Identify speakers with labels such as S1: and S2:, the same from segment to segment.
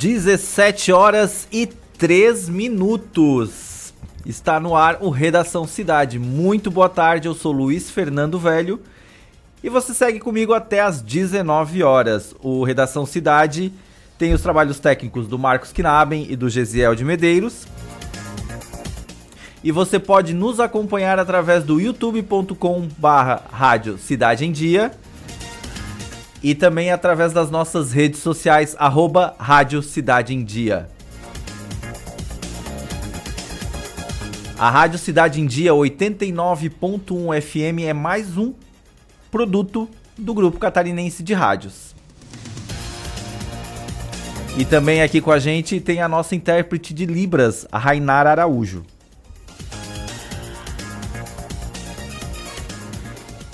S1: 17 horas e 3 minutos. Está no ar o Redação Cidade. Muito boa tarde, eu sou Luiz Fernando Velho e você segue comigo até às 19 horas. O Redação Cidade tem os trabalhos técnicos do Marcos Knaben e do Gesiel de Medeiros. E você pode nos acompanhar através do youtube.com barra Rádio Cidade em Dia e também através das nossas redes sociais, arroba Rádio Cidade em Dia. A Rádio Cidade em Dia 89.1 FM é mais um produto do Grupo Catarinense de Rádios. E também aqui com a gente tem a nossa intérprete de Libras, a Rainara Araújo.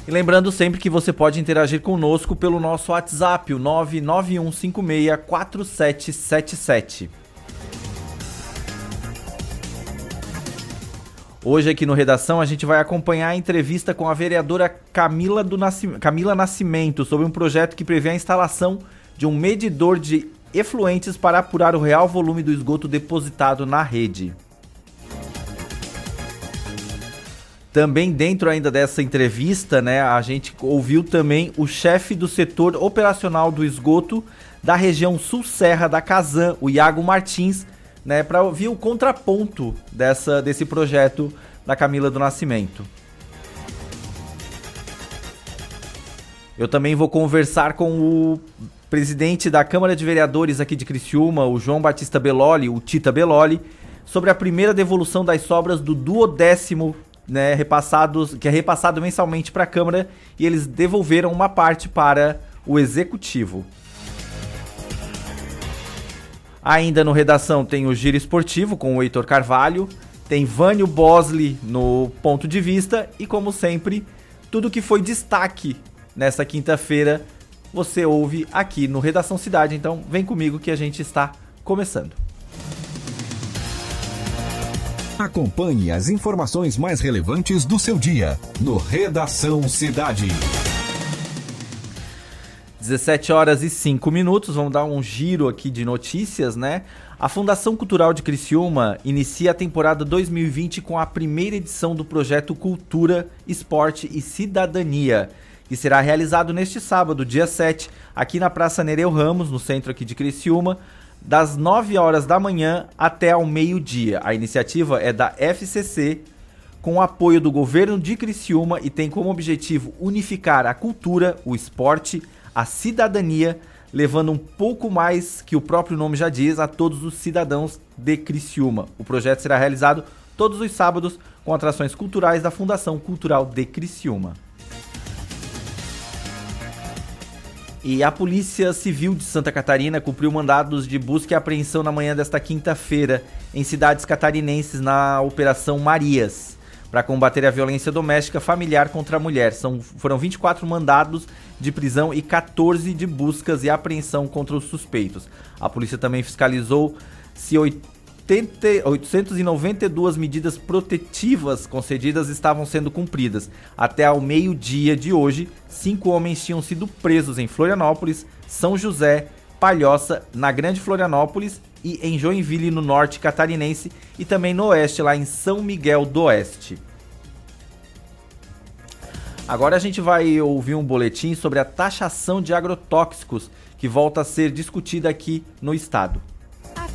S1: E lembrando sempre que você pode interagir conosco pelo nosso WhatsApp, o 991564777. Hoje aqui no Redação a gente vai acompanhar a entrevista com a vereadora Camila, do Nascimento, Camila Nascimento sobre um projeto que prevê a instalação de um medidor de efluentes para apurar o real volume do esgoto depositado na rede. Também dentro ainda dessa entrevista, né, a gente ouviu também o chefe do setor operacional do esgoto da região Sul Serra da Casan, o Iago Martins, né, para ouvir o contraponto dessa, desse projeto da Camila do Nascimento. Eu também vou conversar com o presidente da Câmara de Vereadores aqui de Criciúma, o João Batista Beloli, o Tita Beloli, sobre a primeira devolução das sobras do duodécimo né, repassados, que é repassado mensalmente para a Câmara e eles devolveram uma parte para o Executivo. Ainda no redação tem o Giro Esportivo com o Heitor Carvalho, tem Vânio Bosley no ponto de vista e como sempre, tudo que foi destaque nessa quinta-feira você ouve aqui no Redação Cidade. Então vem comigo que a gente está começando.
S2: Acompanhe as informações mais relevantes do seu dia no Redação Cidade.
S1: 17 horas e 5 minutos, vamos dar um giro aqui de notícias, né? A Fundação Cultural de Criciúma inicia a temporada 2020 com a primeira edição do projeto Cultura, Esporte e Cidadania, que será realizado neste sábado, dia 7, aqui na Praça Nereu Ramos, no centro aqui de Criciúma, das 9 horas da manhã até ao meio-dia. A iniciativa é da FCC, com o apoio do governo de Criciúma e tem como objetivo unificar a cultura, o esporte, a cidadania, levando um pouco mais que o próprio nome já diz a todos os cidadãos de Criciúma. O projeto será realizado todos os sábados com atrações culturais da Fundação Cultural de Criciúma. E a Polícia Civil de Santa Catarina cumpriu mandados de busca e apreensão na manhã desta quinta-feira em cidades catarinenses na Operação Marias para combater a violência doméstica familiar contra a mulher. São, foram 24 mandados de prisão e 14 de buscas e apreensão contra os suspeitos. A polícia também fiscalizou se 80, 892 medidas protetivas concedidas estavam sendo cumpridas. Até ao meio-dia de hoje, cinco homens tinham sido presos em Florianópolis, São José, Palhoça, na Grande Florianópolis e em Joinville, no norte catarinense, e também no oeste, lá em São Miguel do Oeste. Agora a gente vai ouvir um boletim sobre a taxação de agrotóxicos que volta a ser discutida aqui no estado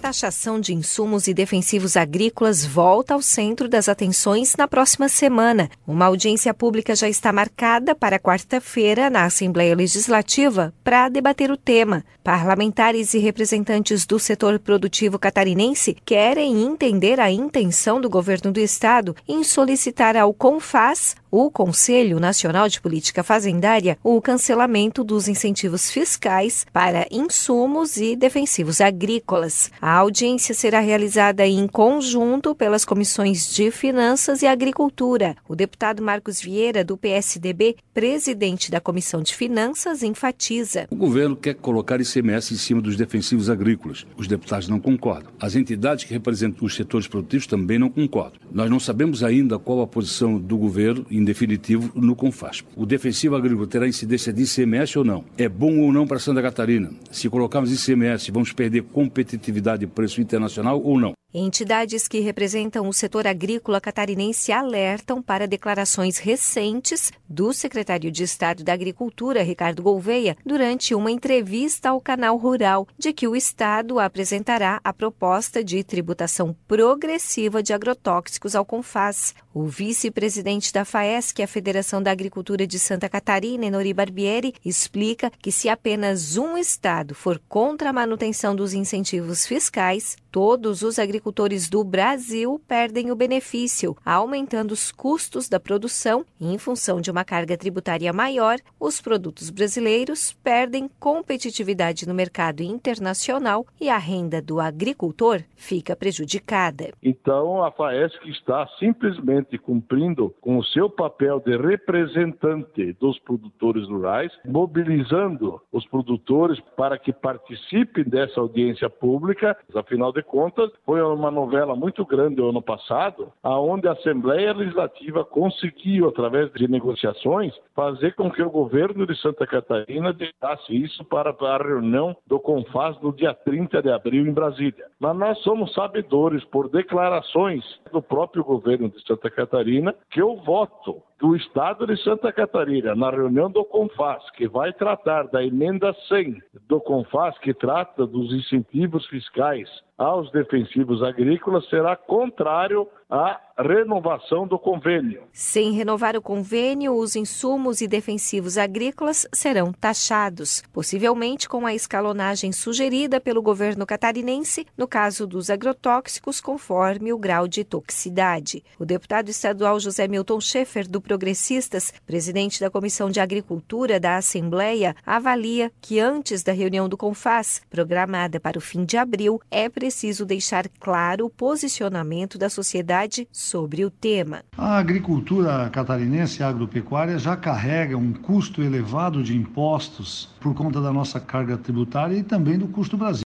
S3: taxação de insumos e defensivos agrícolas volta ao centro das atenções na próxima semana. Uma audiência pública já está marcada para quarta-feira na Assembleia Legislativa para debater o tema. Parlamentares e representantes do setor produtivo catarinense querem entender a intenção do governo do estado em solicitar ao CONFAS o Conselho Nacional de Política Fazendária o cancelamento dos incentivos fiscais para insumos e defensivos agrícolas. A audiência será realizada em conjunto pelas comissões de Finanças e Agricultura. O deputado Marcos Vieira, do PSDB, presidente da Comissão de Finanças, enfatiza.
S4: O governo quer colocar ICMS em cima dos defensivos agrícolas. Os deputados não concordam. As entidades que representam os setores produtivos também não concordam. Nós não sabemos ainda qual a posição do governo em em definitivo, no CONFAS. O defensivo agrícola terá incidência de ICMS ou não? É bom ou não para Santa Catarina? Se colocarmos ICMS, vamos perder competitividade e preço internacional ou não?
S3: Entidades que representam o setor agrícola catarinense alertam para declarações recentes do secretário de Estado da Agricultura, Ricardo Gouveia, durante uma entrevista ao canal Rural, de que o Estado apresentará a proposta de tributação progressiva de agrotóxicos ao CONFAS. O vice-presidente da FAESC, a Federação da Agricultura de Santa Catarina, Enori Barbieri, explica que se apenas um Estado for contra a manutenção dos incentivos fiscais, todos os agricultores do Brasil perdem o benefício, aumentando os custos da produção e, em função de uma carga tributária maior, os produtos brasileiros perdem competitividade no mercado internacional e a renda do agricultor fica prejudicada.
S5: Então, a FAESC está simplesmente cumprindo com o seu papel de representante dos produtores rurais, mobilizando os produtores para que participem dessa audiência pública. Afinal de contas, foi uma novela muito grande ano passado, aonde a Assembleia Legislativa conseguiu, através de negociações, fazer com que o governo de Santa Catarina deixasse isso para a reunião do CONFAS no dia 30 de abril em Brasília. Mas nós somos sabedores, por declarações do próprio governo de Santa Catarina, que o voto do Estado de Santa Catarina, na reunião do CONFAS, que vai tratar da emenda 100 do CONFAS, que trata dos incentivos fiscais aos defensivos agrícolas, será contrário à renovação do convênio.
S3: Sem renovar o convênio, os insumos e defensivos agrícolas serão taxados, possivelmente com a escalonagem sugerida pelo governo catarinense no caso dos agrotóxicos, conforme o grau de toxicidade. O deputado estadual José Milton Schaefer, do Progressistas, presidente da Comissão de Agricultura da Assembleia, avalia que antes da reunião do CONFAS, programada para o fim de abril, é preciso deixar claro o posicionamento da sociedade sobre o tema.
S6: A agricultura catarinense, a agropecuária, já carrega um custo elevado de impostos por conta da nossa carga tributária e também do custo Brasil.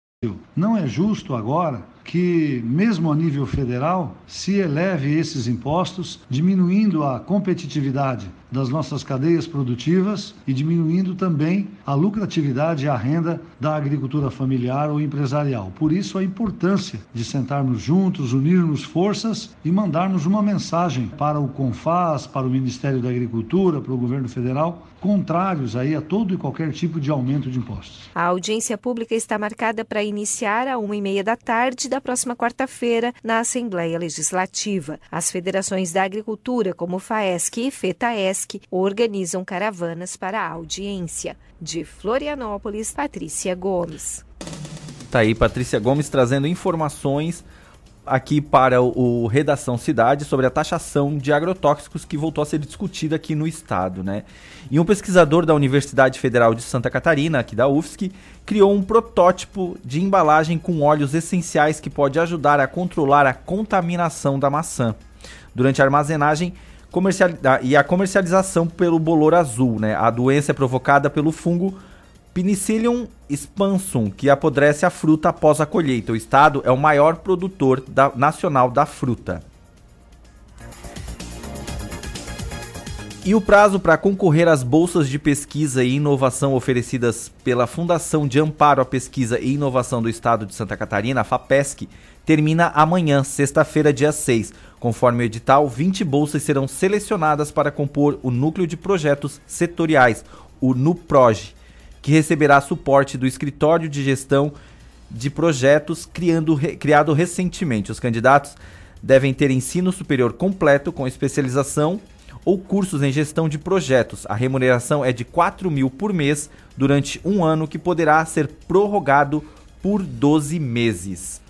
S6: Não é justo agora que, mesmo a nível federal, se eleve esses impostos, diminuindo a competitividade das nossas cadeias produtivas e diminuindo também a lucratividade e a renda da agricultura familiar ou empresarial. Por isso, a importância de sentarmos juntos, unirmos forças e mandarmos uma mensagem para o CONFAS, para o Ministério da Agricultura, para o governo federal, contrários aí a todo e qualquer tipo de aumento de impostos.
S3: A audiência pública está marcada para iniciar a uma e meia da tarde da próxima quarta-feira na Assembleia Legislativa. As federações da agricultura, como FAESC e FETAESC, organizam caravanas para a audiência. De Florianópolis, Patrícia Gomes.
S1: Tá aí, Patrícia Gomes trazendo informações aqui para o, Redação Cidade sobre a taxação de agrotóxicos que voltou a ser discutida aqui no estado, né? E um pesquisador da Universidade Federal de Santa Catarina, aqui da UFSC, criou um protótipo de embalagem com óleos essenciais que pode ajudar a controlar a contaminação da maçã. Durante a armazenagem comercial... e a comercialização pelo bolor azul, né? A doença é provocada pelo fungo Penicillium spansum, que apodrece a fruta após a colheita. O estado é o maior produtor da, nacional da fruta. E o prazo para concorrer às bolsas de pesquisa e inovação oferecidas pela Fundação de Amparo à Pesquisa e Inovação do Estado de Santa Catarina, a FAPESC, termina amanhã, sexta-feira, dia 6. Conforme o edital, 20 bolsas serão selecionadas para compor o núcleo de projetos setoriais, o NUPROGE que receberá suporte do Escritório de Gestão de Projetos criando, criado recentemente. Os candidatos devem ter ensino superior completo com especialização ou cursos em gestão de projetos. A remuneração é de R$ 4 mil por mês durante um ano, que poderá ser prorrogado por 12 meses.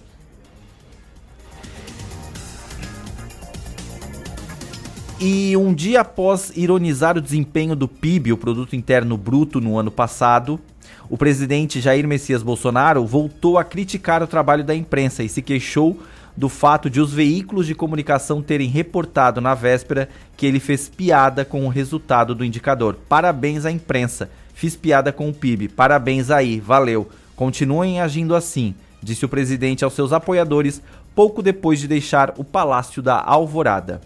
S1: E um dia após ironizar o desempenho do PIB, o Produto Interno Bruto, no ano passado, o presidente Jair Messias Bolsonaro voltou a criticar o trabalho da imprensa e se queixou do fato de os veículos de comunicação terem reportado na véspera que ele fez piada com o resultado do indicador. Parabéns à imprensa. Fiz piada com o PIB. Parabéns aí. Valeu. Continuem agindo assim, disse o presidente aos seus apoiadores pouco depois de deixar o Palácio da Alvorada.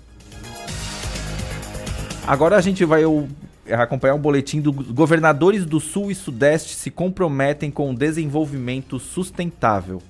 S1: Agora a gente vai acompanhar um boletim dos governadores do Sul e Sudeste se comprometem com o desenvolvimento sustentável.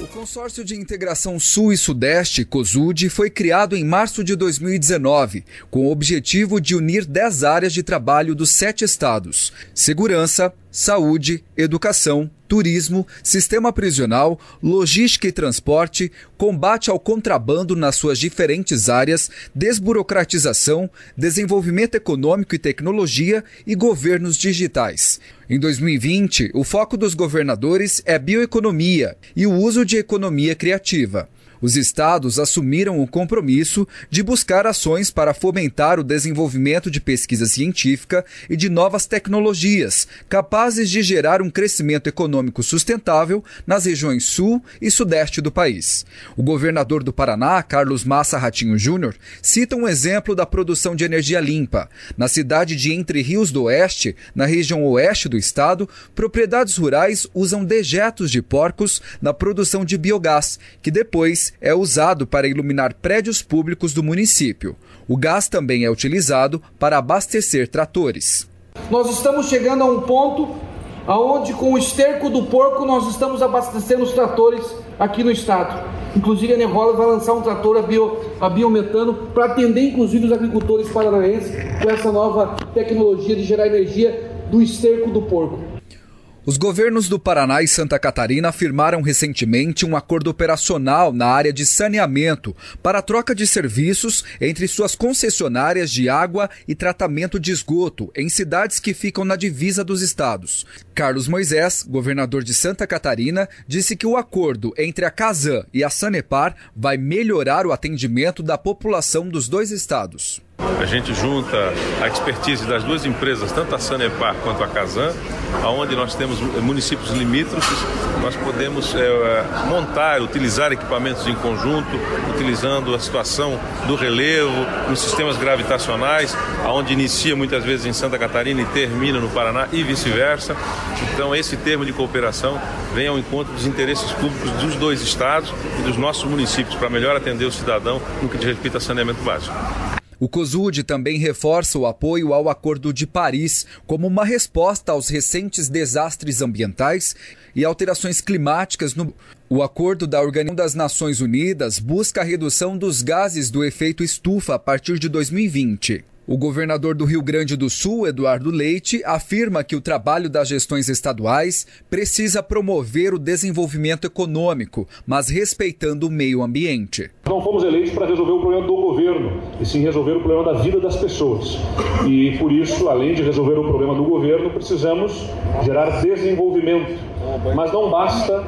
S7: O Consórcio de Integração Sul e Sudeste, COSUD, foi criado em março de 2019, com o objetivo de unir 10 áreas de trabalho dos sete estados: segurança, saúde, educação, turismo, sistema prisional, logística e transporte, combate ao contrabando nas suas diferentes áreas, desburocratização, desenvolvimento econômico e tecnologia e governos digitais. Em 2020, o foco dos governadores é bioeconomia e o uso de economia criativa. Os estados assumiram o compromisso de buscar ações para fomentar o desenvolvimento de pesquisa científica e de novas tecnologias, capazes de gerar um crescimento econômico sustentável nas regiões sul e sudeste do país. O governador do Paraná, Carlos Massa Ratinho Júnior, cita um exemplo da produção de energia limpa. Na cidade de Entre Rios do Oeste, na região oeste do estado, propriedades rurais usam dejetos de porcos na produção de biogás, que depois é usado para iluminar prédios públicos do município. O gás também é utilizado para abastecer tratores.
S8: Nós estamos chegando a um ponto aonde com o esterco do porco nós estamos abastecendo os tratores aqui no estado. Inclusive a Nevola vai lançar um trator a, bio, a biometano para atender inclusive os agricultores paranaenses com essa nova tecnologia de gerar energia do esterco do porco.
S7: Os governos do Paraná e Santa Catarina firmaram recentemente um acordo operacional na área de saneamento para a troca de serviços entre suas concessionárias de água e tratamento de esgoto em cidades que ficam na divisa dos estados. Carlos Moisés, governador de Santa Catarina, disse que o acordo entre a Casan e a Sanepar vai melhorar o atendimento da população dos dois estados.
S9: A gente junta a expertise das duas empresas, tanto a Sanepar quanto a Casan, aonde nós temos municípios limítrofes, nós podemos é, montar, utilizar equipamentos em conjunto, utilizando a situação do relevo, nos sistemas gravitacionais, aonde inicia muitas vezes em Santa Catarina e termina no Paraná e vice-versa. Então esse termo de cooperação vem ao encontro dos interesses públicos dos dois estados e dos nossos municípios para melhor atender o cidadão no que diz respeito a saneamento básico.
S7: O COSUD também reforça o apoio ao Acordo de Paris como uma resposta aos recentes desastres ambientais e alterações climáticas no. O acordo da Organização das Nações Unidas busca a redução dos gases do efeito estufa a partir de 2020. O governador do Rio Grande do Sul, Eduardo Leite, afirma que o trabalho das gestões estaduais precisa promover o desenvolvimento econômico, mas respeitando o meio ambiente.
S10: Não fomos eleitos para resolver o problema do governo, e sim resolver o problema da vida das pessoas. E por isso, além de resolver o problema do governo, precisamos gerar desenvolvimento. Mas não basta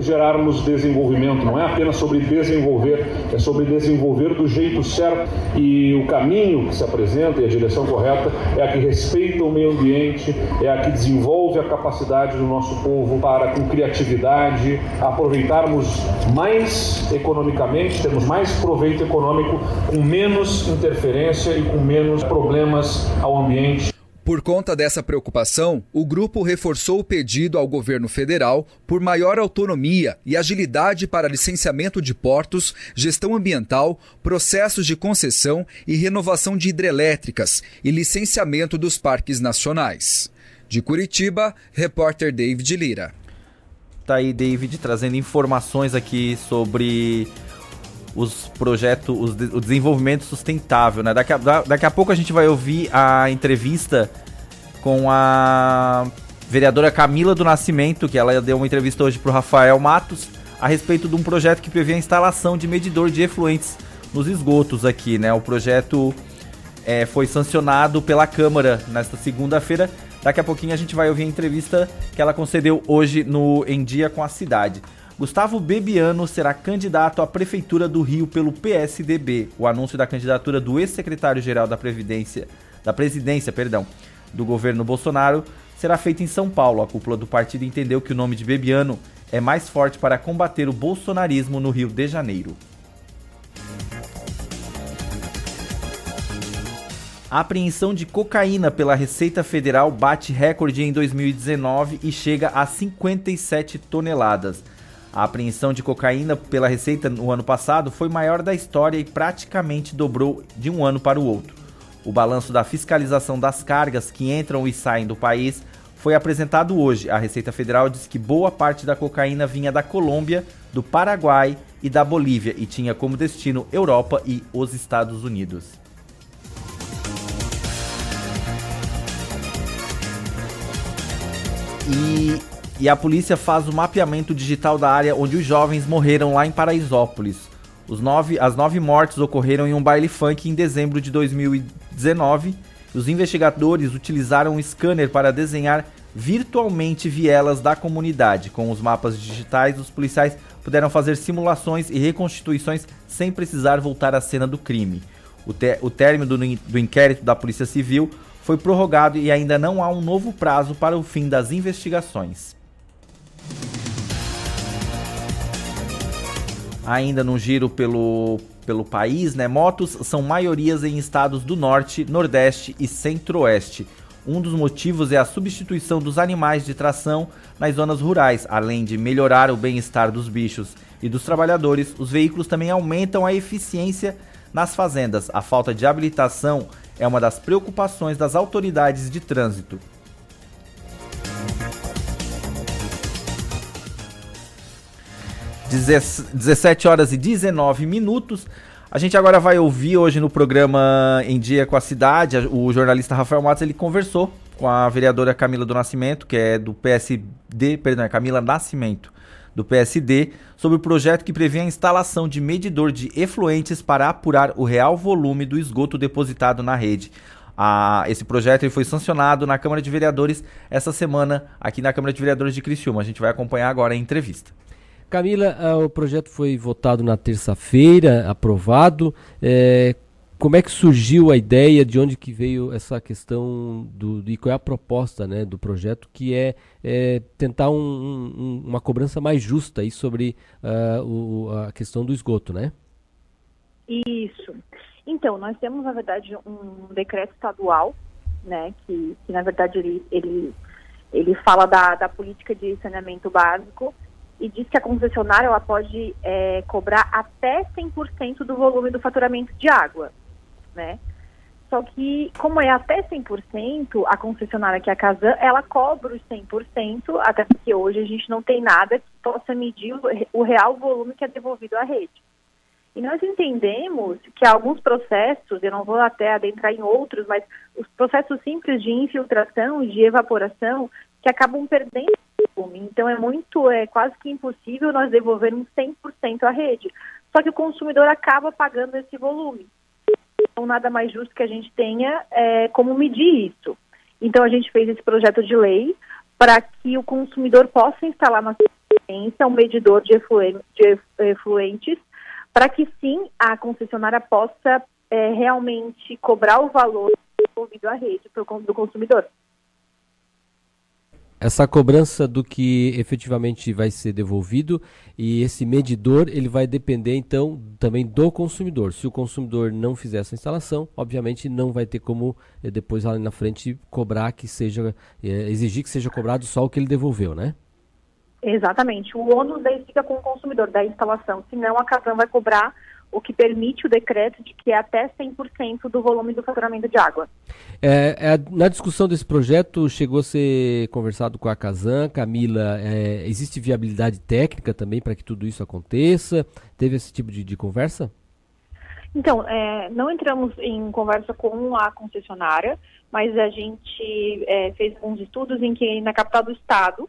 S10: gerarmos desenvolvimento, não é apenas sobre desenvolver, é sobre desenvolver do jeito certo. E o caminho que se apresenta e a direção correta é a que respeita o meio ambiente, é a que desenvolve a capacidade do nosso povo para, com criatividade, aproveitarmos mais economicamente, termos mais proveito econômico, com menos interferência e com menos problemas ao ambiente.
S7: Por conta dessa preocupação, o grupo reforçou o pedido ao governo federal por maior autonomia e agilidade para licenciamento de portos, gestão ambiental, processos de concessão e renovação de hidrelétricas e licenciamento dos parques nacionais. De Curitiba, repórter David Lira.
S1: Tá aí, David, trazendo informações aqui sobre os projetos, os, o desenvolvimento sustentável, né? Daqui a, daqui a pouco a gente vai ouvir a entrevista com a vereadora Camila do Nascimento, que ela deu uma entrevista hoje para o Rafael Matos a respeito de um projeto que prevê a instalação de medidor de efluentes nos esgotos aqui, né? O projeto é, foi sancionado pela Câmara nesta segunda-feira. Daqui a pouquinho a gente vai ouvir a entrevista que ela concedeu hoje no Em Dia com a Cidade. Gustavo Bebiano será candidato à Prefeitura do Rio pelo PSDB. O anúncio da candidatura do ex-secretário-geral da Previdência, da Presidência, perdão, do governo Bolsonaro será feito em São Paulo. A cúpula do partido entendeu que o nome de Bebiano é mais forte para combater o bolsonarismo no Rio de Janeiro. A apreensão de cocaína pela Receita Federal bate recorde em 2019 e chega a 57 toneladas. A apreensão de cocaína pela Receita no ano passado foi maior da história e praticamente dobrou de um ano para o outro. O balanço da fiscalização das cargas que entram e saem do país foi apresentado hoje. A Receita Federal diz que boa parte da cocaína vinha da Colômbia, do Paraguai e da Bolívia e tinha como destino Europa e os Estados Unidos. E, e, a polícia faz o mapeamento digital da área onde os jovens morreram lá em Paraisópolis. Nove, as nove mortes ocorreram em um baile funk em dezembro de 2019. Os investigadores utilizaram um scanner para desenhar virtualmente vielas da comunidade. Com os mapas digitais, os policiais puderam fazer simulações e reconstituições sem precisar voltar à cena do crime. O, o término do, do inquérito da Polícia Civil foi prorrogado e ainda não há um novo prazo para o fim das investigações. Ainda no giro pelo, pelo país, né? Motos são maiorias em estados do norte, nordeste e centro-oeste. Um dos motivos é a substituição dos animais de tração nas zonas rurais. Além de melhorar o bem-estar dos bichos e dos trabalhadores, os veículos também aumentam a eficiência nas fazendas. A falta de habilitação é uma das preocupações das autoridades de trânsito. 17 horas e 19 minutos. A gente agora vai ouvir hoje no programa Em Dia com a Cidade, o jornalista Rafael Matos, ele conversou com a vereadora Camila do Nascimento, que é do PSD, perdão, é Camila Nascimento, do PSD, sobre o projeto que prevê a instalação de medidor de efluentes para apurar o real volume do esgoto depositado na rede. Ah, esse projeto foi sancionado na Câmara de Vereadores essa semana, aqui na Câmara de Vereadores de Criciúma. A gente vai acompanhar agora a entrevista.
S11: Camila, uh, o projeto foi votado na terça-feira, aprovado. É, como é que surgiu a ideia, de onde que veio essa questão do, e qual é a proposta né, do projeto, que é, é tentar um, um, uma cobrança mais justa aí sobre uh, o, a questão do esgoto, né?
S12: Isso. Então, nós temos, na verdade, um decreto estadual, né, que, que na verdade ele, ele, ele fala da, da política de saneamento básico, e diz que a concessionária ela pode é, cobrar até 100% do volume do faturamento de água, né? Só que, como é até 100%, a concessionária que é a Casan, ela cobra os 100%, até porque hoje a gente não tem nada que possa medir o, real volume que é devolvido à rede. E nós entendemos que alguns processos, eu não vou até adentrar em outros, mas os processos simples de infiltração de evaporação, que acabam perdendo Então é muito, é quase que impossível nós devolvermos 100% à rede. Só que o consumidor acaba pagando esse volume. Então nada mais justo que a gente tenha é, como medir isso. Então a gente fez esse projeto de lei para que o consumidor possa instalar na sua residência um medidor de, de efluentes para que sim a concessionária possa é, realmente cobrar o valor devolvido à rede do consumidor
S11: essa cobrança do que efetivamente vai ser devolvido e esse medidor ele vai depender então também do consumidor. Se o consumidor não fizer essa instalação, obviamente não vai ter como eh, depois lá na frente cobrar que seja eh, exigir que seja cobrado só o que ele devolveu, né?
S12: Exatamente. O ônus daí fica com o consumidor da instalação, senão a Casan vai cobrar o que permite o decreto de que é até 100% do volume do faturamento de água.
S11: É, é, na discussão desse projeto, chegou a ser conversado com a Casan, Camila, é, existe viabilidade técnica também para que tudo isso aconteça? Teve esse tipo de, de conversa?
S12: Então, é, não entramos em conversa com a concessionária, mas a gente é, fez alguns estudos em que na capital do estado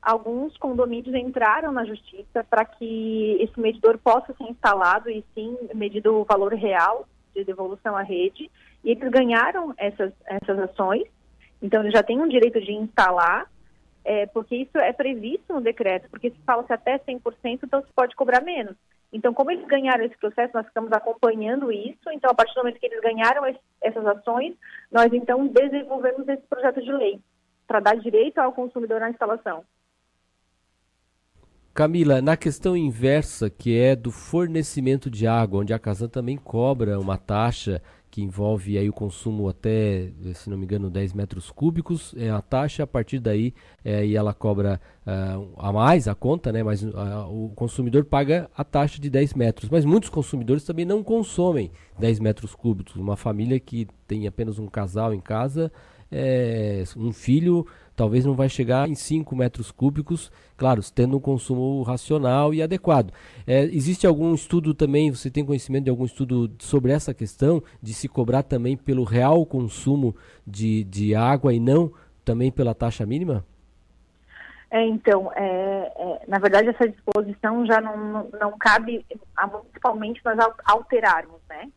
S12: alguns condomínios entraram na justiça para que esse medidor possa ser instalado e sim medido o valor real de devolução à rede. E eles ganharam essas, essas ações, então eles já têm um direito de instalar, é, porque isso é previsto no decreto, porque se fala-se até 100%, então se pode cobrar menos. Então, como eles ganharam esse processo, nós ficamos acompanhando isso. Então, a partir do momento que eles ganharam esse, essas ações, nós então desenvolvemos esse projeto de lei para dar direito ao consumidor na instalação.
S11: Camila, na questão inversa, que é do fornecimento de água, onde a Casan também cobra uma taxa que envolve aí o consumo até, se não me engano, 10 metros cúbicos, é a taxa, a partir daí é, e ela cobra uh, a mais a conta, né? Mas uh, o consumidor paga a taxa de 10 metros. Mas muitos consumidores também não consomem 10 metros cúbicos. Uma família que tem apenas um casal em casa, é, um filho talvez não vai chegar em 5 metros cúbicos, claro, tendo um consumo racional e adequado. É, existe algum estudo também, você tem conhecimento de algum estudo sobre essa questão, de se cobrar também pelo real consumo de, de água e não também pela taxa mínima?
S12: É, então, é, é, na verdade, essa disposição já não, não, não cabe municipalmente nós alterarmos, né?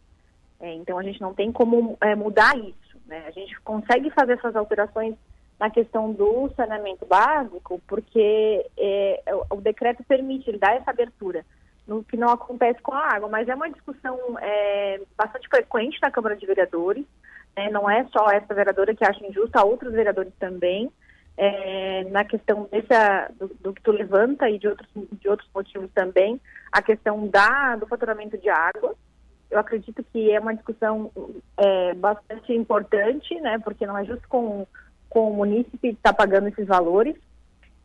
S12: É, então, a gente não tem como é, mudar isso, né? A gente consegue fazer essas alterações na questão do saneamento básico, porque é, o, o, decreto permite, ele dá essa abertura, no que não acontece com a água, mas é uma discussão é, bastante frequente na Câmara de Vereadores, né, não é só essa vereadora que acha injusto, há outros vereadores também, é, na questão dessa, do, do, que tu levanta e de outros, de outros motivos também, a questão da, do faturamento de água, eu acredito que é uma discussão é, bastante importante, né, porque não é justo com com o munícipe está pagando esses valores.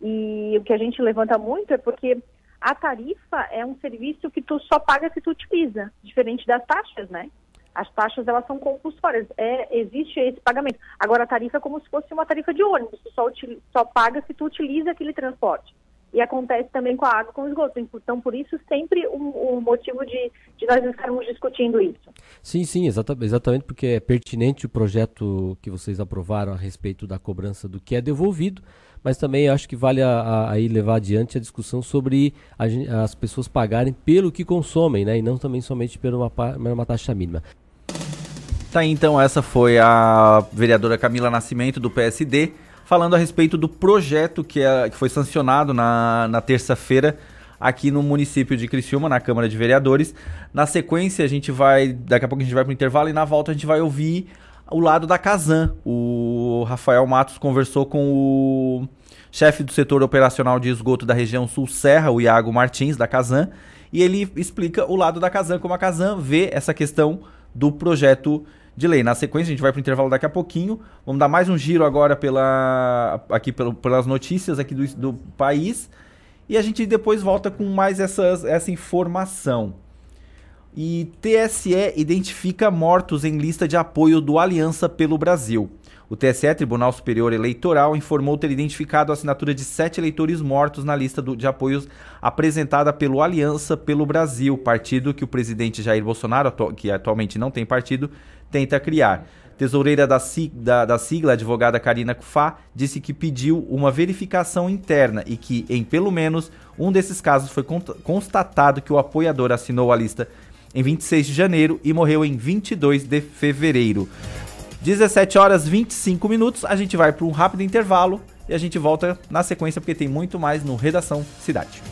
S12: E o que a gente levanta muito é porque a tarifa é um serviço que tu só paga se tu utiliza, diferente das taxas, né? As taxas elas são compulsórias, é, existe esse pagamento. Agora a tarifa é como se fosse uma tarifa de ônibus, tu só, só paga se tu utiliza aquele transporte e acontece também com a água com o esgoto. Então, por isso, sempre o um, um motivo de, de, nós estarmos discutindo isso.
S11: Sim, sim, exata, exatamente porque é pertinente o projeto que vocês aprovaram a respeito da cobrança do que é devolvido, mas também acho que vale aí levar adiante a discussão sobre a, as pessoas pagarem pelo que consomem, né, e não também somente por uma, uma taxa mínima.
S1: Tá, então essa foi a vereadora Camila Nascimento do PSD falando a respeito do projeto que, é, que foi sancionado na, na terça-feira aqui no município de Criciúma, na Câmara de Vereadores. Na sequência, a gente vai. Daqui a pouco a gente vai para o intervalo e na volta a gente vai ouvir o lado da Casan. O Rafael Matos conversou com o chefe do setor operacional de esgoto da região Sul Serra, o Iago Martins, da Casan, e ele explica o lado da Casan, como a Casan vê essa questão do projeto de lei. Na sequência, a gente vai para o intervalo daqui a pouquinho. Vamos dar mais um giro agora pela, aqui pelo, pelas notícias aqui do, do país. E a gente depois volta com mais essas, essa informação. E TSE identifica mortos em lista de apoio do Aliança pelo Brasil. O TSE, Tribunal Superior Eleitoral, informou ter identificado a assinatura de sete eleitores mortos na lista do, de apoios apresentada pelo Aliança pelo Brasil, partido que o presidente Jair Bolsonaro, que atualmente não tem partido, tenta criar. Tesoureira da, da, da sigla, advogada Karina Kufá, disse que pediu uma verificação interna e que, em pelo menos um desses casos, foi constatado que o apoiador assinou a lista em 26 de janeiro e morreu em 22 de fevereiro. 17 horas 25 minutos, a gente vai para um rápido intervalo e a gente volta na sequência porque tem muito mais no Redação Cidade.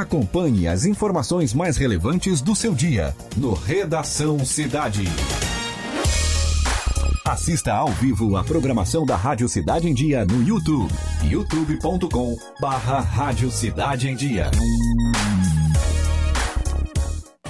S2: Acompanhe as informações mais relevantes do seu dia no Redação Cidade. Assista ao vivo a programação da Rádio Cidade em Dia no YouTube. youtube.com barra Rádio Cidade em Dia.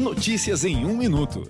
S2: Notícias em um minuto.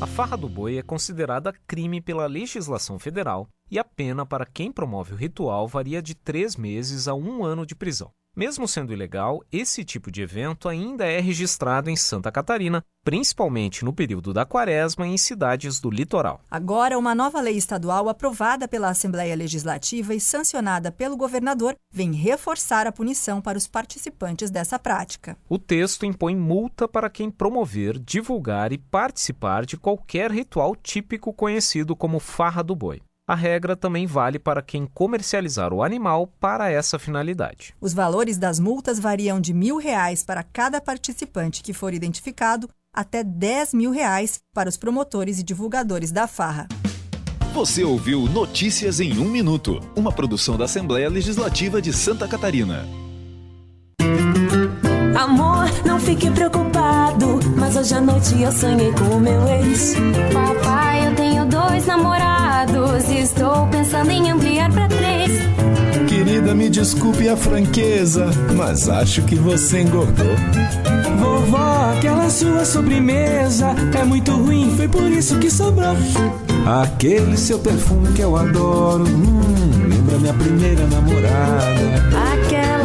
S13: A farra do boi é considerada crime pela legislação federal e a pena para quem promove o ritual varia de três meses a um ano de prisão. Mesmo sendo ilegal, esse tipo de evento ainda é registrado em Santa Catarina, principalmente no período da quaresma em cidades do litoral.
S14: Agora, uma nova lei estadual aprovada pela Assembleia Legislativa e sancionada pelo governador vem reforçar a punição para os participantes dessa prática.
S13: O texto impõe multa para quem promover, divulgar e participar de qualquer ritual típico conhecido como farra do boi. A regra também vale para quem comercializar o animal para essa finalidade.
S14: Os valores das multas variam de mil reais para cada participante que for identificado até 10 mil reais para os promotores e divulgadores da farra.
S2: Você ouviu Notícias em um Minuto, uma produção da Assembleia Legislativa de Santa Catarina.
S15: Amor, não fique preocupado, mas hoje à noite eu sonhei com o meu ex.
S16: Papai, tenho dois namorados e estou pensando em ampliar para três.
S17: Querida, me desculpe a franqueza, mas acho que você engordou.
S18: Vovó, aquela sua sobremesa é muito ruim, foi por isso que sobrou.
S17: Aquele seu perfume que eu adoro, hum, lembra minha primeira namorada.
S15: Aquela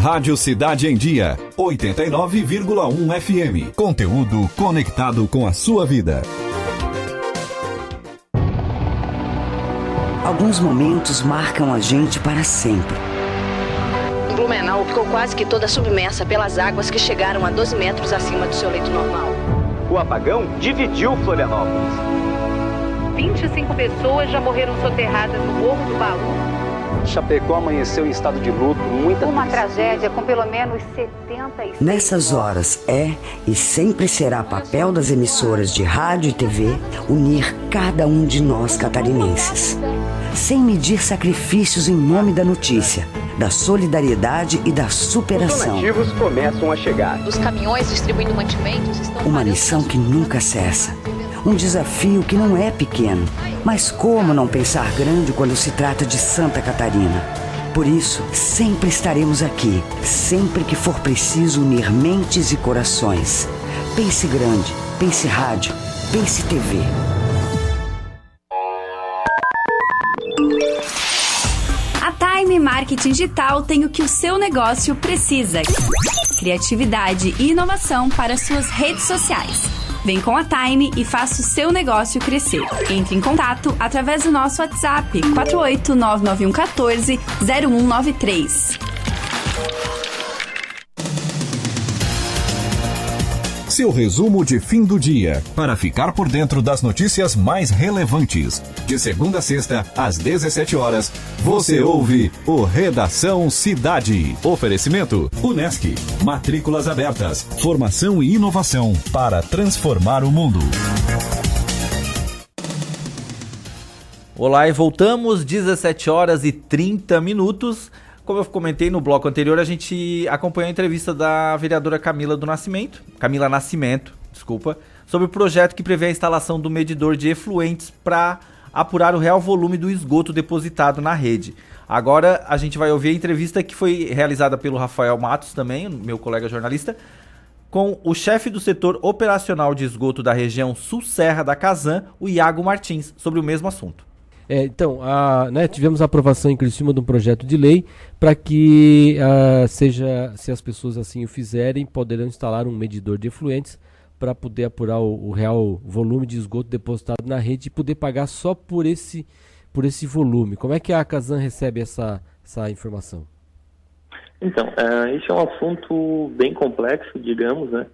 S2: Rádio Cidade em Dia, 89,1 FM. Conteúdo conectado com a sua vida.
S19: Alguns momentos marcam a gente para sempre.
S20: Blumenau ficou quase que toda submersa pelas águas que chegaram a 12 metros acima do seu leito normal.
S21: O apagão dividiu Florianópolis.
S22: 25 pessoas já morreram soterradas no Morro do Baú.
S21: Chapecó amanheceu em estado de luto, muita
S22: Uma tragédia com pelo menos 76
S19: Nessas horas é e sempre será papel das emissoras de rádio e TV unir cada um de nós catarinenses. Sem medir sacrifícios em nome da notícia, da solidariedade e da superação.
S21: Os donativos começam a chegar.
S20: Os caminhões distribuindo mantimentos estão
S19: Uma missão que nunca cessa. Um desafio que não é pequeno. Mas como não pensar grande quando se trata de Santa Catarina? Por isso, sempre estaremos aqui, sempre que for preciso unir mentes e corações. Pense grande, pense rádio, pense TV.
S23: A Time Marketing Digital tem o que o seu negócio precisa: criatividade e inovação para suas redes sociais. Vem com a Time e faça o seu negócio crescer. Entre em contato através do nosso WhatsApp 4899114 0193.
S2: Seu resumo de fim do dia, para ficar por dentro das notícias mais relevantes. De segunda a sexta, às 17 horas, você ouve o Redação Cidade. Oferecimento: Unesc. Matrículas abertas. Formação e inovação para transformar o mundo.
S1: Olá e voltamos, 17 horas e 30 minutos. Como eu comentei no bloco anterior, a gente acompanhou a entrevista da vereadora Camila do Nascimento, Camila Nascimento, desculpa, sobre o projeto que prevê a instalação do medidor de efluentes para apurar o real volume do esgoto depositado na rede. Agora a gente vai ouvir a entrevista que foi realizada pelo Rafael Matos também, meu colega jornalista, com o chefe do setor operacional de esgoto da região Sul-Serra da Casan, o Iago Martins, sobre o mesmo assunto.
S11: É, então, a, né, tivemos a aprovação em Criciúma de um projeto de lei para que uh, seja, se as pessoas assim o fizerem, poderão instalar um medidor de efluentes para poder apurar o, o, real volume de esgoto depositado na rede e poder pagar só por esse, por esse volume. Como é que a Casan recebe essa, essa informação?
S24: Então, uh, esse é um assunto bem complexo, digamos, né?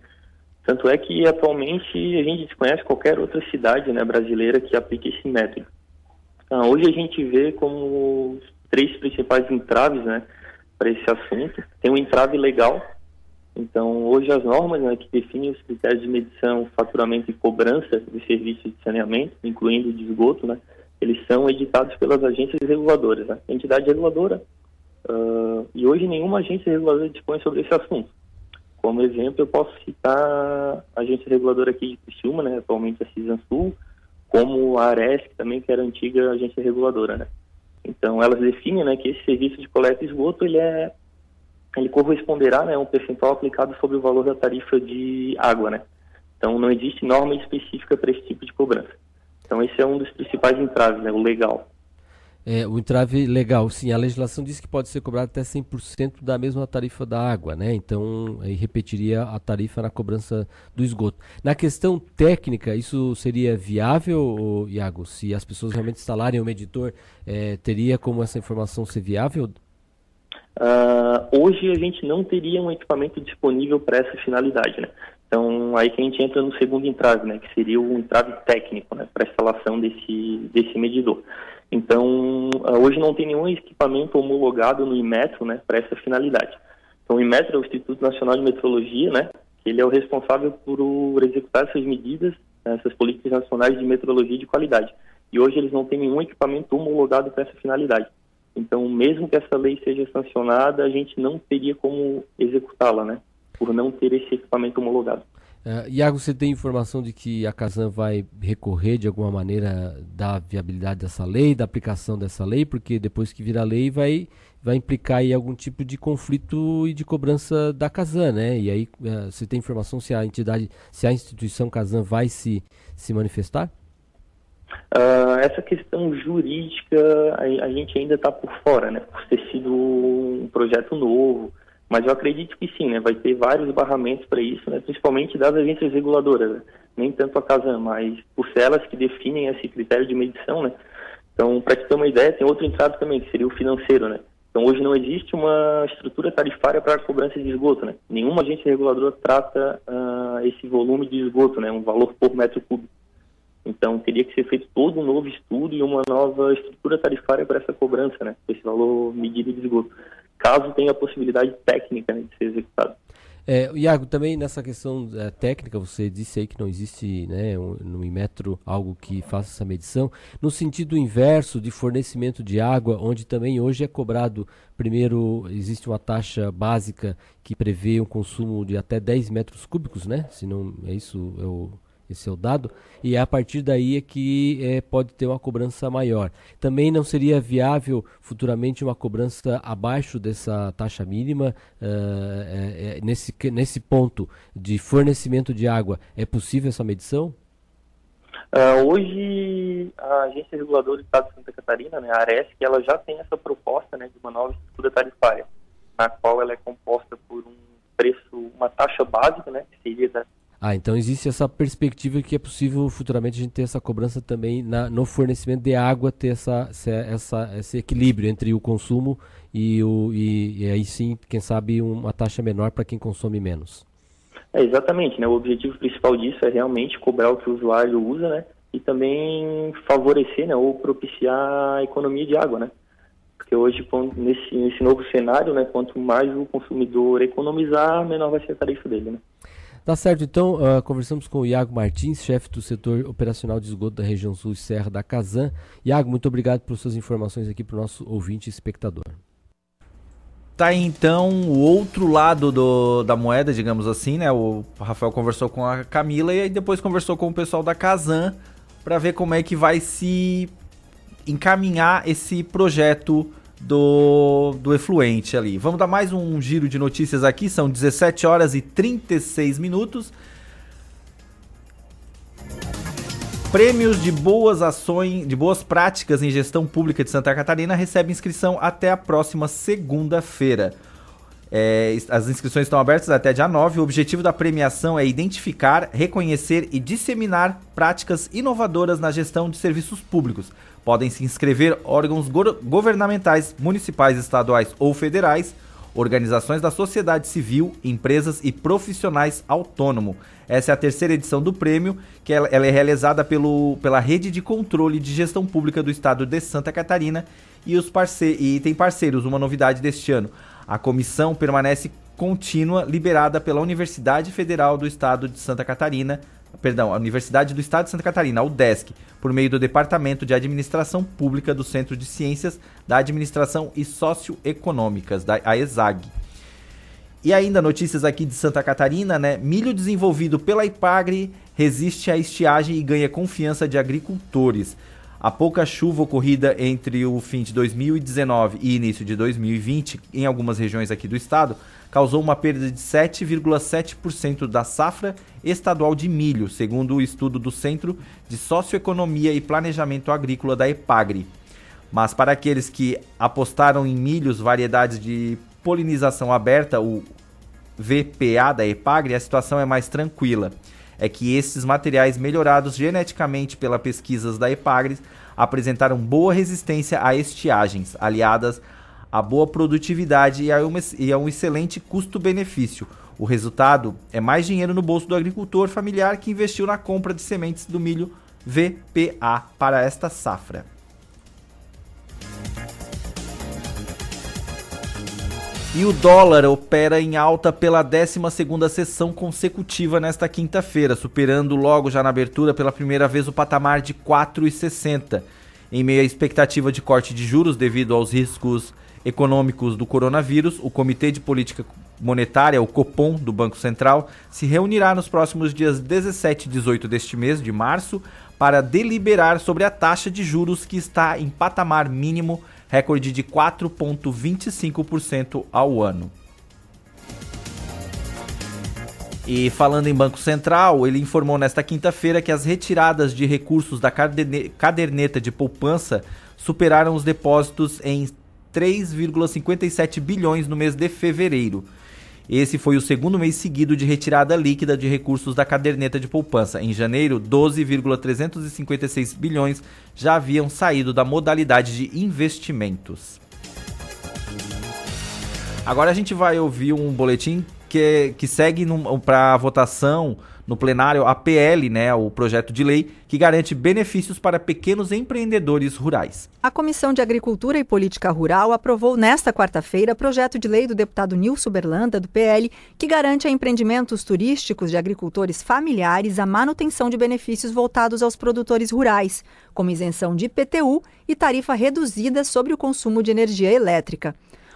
S24: Tanto é que atualmente a gente desconhece qualquer outra cidade né, brasileira que aplique esse método. Então, hoje a gente vê como três principais entraves né, para esse assunto. Tem um entrave legal, então hoje as normas né, que definem os critérios de medição, faturamento e cobrança de serviços de saneamento, incluindo de esgoto, né, eles são editados pelas agências reguladoras, né, entidade reguladora. Uh, e hoje nenhuma agência reguladora dispõe sobre esse assunto. Como exemplo, eu posso citar a agência reguladora aqui de Criciúma, né, atualmente a Cisan Sul, como a Aresc também, que era a antiga agência reguladora, né? Então, elas definem, né, que esse serviço de coleta e esgoto, ele é ele corresponderá, né, a um percentual aplicado sobre o valor da tarifa de água, né? Então, não existe norma específica para esse tipo de cobrança. Então esse é um dos principais entraves, né, o legal.
S11: É, o entrave legal, sim. A legislação diz que pode ser cobrado até 100% da mesma tarifa da água, né? Então, aí repetiria a tarifa na cobrança do esgoto. Na questão técnica, isso seria viável, Iago? Se as pessoas realmente instalarem o medidor, é, teria como essa informação ser viável?
S24: Uh, hoje a gente não teria um equipamento disponível para essa finalidade, né? Então, aí que a gente entra no segundo entrave, né? Que seria o entrave técnico, né? Para instalação desse, desse medidor. Então, ah, hoje não tem nenhum equipamento homologado no Inmetro, né, para essa finalidade. Então, o Inmetro é o Instituto Nacional de Metrologia, né, ele é o responsável por executar essas medidas, essas políticas nacionais de metrologia de qualidade. E hoje eles não têm nenhum equipamento homologado para essa finalidade. Então, mesmo que essa lei seja sancionada, a gente não teria como executá-la, né, por não ter esse equipamento homologado.
S11: Uh, Iago, você tem informação de que a Casan vai recorrer de alguma maneira da viabilidade dessa lei, da aplicação dessa lei, porque depois que virar lei vai, vai implicar aí algum tipo de conflito e de cobrança da Casan, né? E aí uh, você tem informação se a entidade, se a instituição Casan vai se, se manifestar?
S24: Uh, essa questão jurídica a, a gente ainda está por fora, né? Por ter sido um projeto novo, mas eu acredito que sim, né? Vai ter vários barramentos para isso, né? Principalmente das agências reguladoras, né? nem tanto a Casan, mas por elas que definem esse critério de medição, né? Então, para te ter uma ideia, tem outro entrave também, que seria o financeiro, né? Então, hoje não existe uma estrutura tarifária para cobrança de esgoto, né? Nenhuma agência reguladora trata uh, esse volume de esgoto, né? Um valor por metro cúbico. Então, teria que ser feito todo um novo estudo e uma nova estrutura tarifária para essa cobrança, né? Esse valor medido de esgoto caso tenha a possibilidade técnica né, de ser executado.
S11: É, Iago, também nessa questão é, técnica, você disse aí que não existe né, um, no Inmetro algo que faça essa medição. No sentido inverso de fornecimento de água, onde também hoje é cobrado, primeiro, existe uma taxa básica que prevê um consumo de até 10 metros cúbicos, né? Se não é isso, eu esse é o dado, e é a partir daí é que é, pode ter uma cobrança maior. Também não seria viável futuramente uma cobrança abaixo dessa taxa mínima uh, é, é, nesse, nesse ponto de fornecimento de água. É possível essa medição?
S24: Uh, hoje a agência reguladora do Estado de Santa Catarina, né, a ARESC, ela já tem essa proposta né, de uma nova estrutura tarifária, na qual ela é composta por um preço, uma taxa básica, né, que seria
S11: ah, então existe essa perspectiva que é possível futuramente a gente ter essa cobrança também na, no fornecimento de água, ter essa, essa, esse equilíbrio entre o consumo e, o, e, e aí sim, quem sabe, uma taxa menor para quem consome menos.
S24: É, exatamente, né? O objetivo principal disso é realmente cobrar o que o usuário usa, né? E também favorecer, né? Ou propiciar a economia de água, né? Porque hoje, nesse, nesse novo cenário, né? Quanto mais o consumidor economizar, menor vai ser a tarifa dele, né?
S11: Tá certo, então uh, conversamos com o Iago Martins, chefe do setor operacional de esgoto da região sul e serra da Casan. Iago, muito obrigado por suas informações aqui para o nosso ouvinte e espectador.
S1: Tá então o outro lado do, da moeda, digamos assim, né? O Rafael conversou com a Camila e aí depois conversou com o pessoal da Casan para ver como é que vai se encaminhar esse projeto do, do efluente ali. Vamos dar mais um giro de notícias aqui, são 17 horas e 36 minutos. Prêmios de boas ações, de boas práticas em gestão pública de Santa Catarina recebe inscrição até a próxima segunda-feira. É, as inscrições estão abertas até dia 9. O objetivo da premiação é identificar, reconhecer e disseminar práticas inovadoras na gestão de serviços públicos, Podem se inscrever órgãos go governamentais, municipais, estaduais ou federais, organizações da sociedade civil, empresas e profissionais autônomos. Essa é a terceira edição do prêmio, que ela, ela é realizada pelo, pela Rede de Controle de Gestão Pública do Estado de Santa Catarina e, os parce e tem parceiros, uma novidade deste ano. A comissão permanece contínua, liberada pela Universidade Federal do Estado de Santa Catarina, perdão, a Universidade do Estado de Santa Catarina, a UDESC, por meio do Departamento de Administração Pública do Centro de Ciências da Administração e Socioeconômicas, da ESAG. E ainda notícias aqui de Santa Catarina, né? Milho desenvolvido pela Ipagre resiste à estiagem e ganha confiança de agricultores. A pouca chuva ocorrida entre o fim de 2019 e início de 2020 em algumas regiões aqui do estado causou uma perda de 7,7% da safra estadual de milho, segundo o estudo do Centro de Socioeconomia e Planejamento Agrícola da EPAGRE. Mas para aqueles que apostaram em milhos variedades de polinização aberta, o VPA da EPAGRE, a situação é mais tranquila é que esses materiais melhorados geneticamente pela pesquisas da Epagres apresentaram boa resistência a estiagens, aliadas a boa produtividade e a, uma, e a um excelente custo-benefício. O resultado é mais dinheiro no bolso do agricultor familiar que investiu na compra de sementes do milho VPA para esta safra. E o dólar opera em alta pela 12ª sessão consecutiva nesta quinta-feira, superando logo já na abertura pela primeira vez o patamar de 4,60. Em meio à expectativa de corte de juros devido aos riscos econômicos do coronavírus, o Comitê de Política Monetária, o Copom, do Banco Central, se reunirá nos próximos dias 17 e 18 deste mês de março para deliberar sobre a taxa de juros que está em patamar mínimo recorde de 4,25% ao ano. E falando em Banco Central, ele informou nesta quinta-feira que as retiradas de recursos da caderneta de poupança superaram os depósitos em 3,57 bilhões no mês de fevereiro. Esse foi o segundo mês seguido de retirada líquida de recursos da caderneta de poupança. Em janeiro, 12,356 bilhões já haviam saído da modalidade de investimentos. Agora a gente vai ouvir um boletim que, que segue para votação no plenário a PL, né, o projeto de lei que garante benefícios para pequenos empreendedores rurais.
S14: A Comissão de Agricultura e Política Rural aprovou nesta quarta-feira projeto de lei do deputado Nilson Berlanda, do PL, que garante a empreendimentos turísticos de agricultores familiares a manutenção de benefícios voltados aos produtores rurais, como isenção de IPTU e tarifa reduzida sobre o consumo de energia elétrica.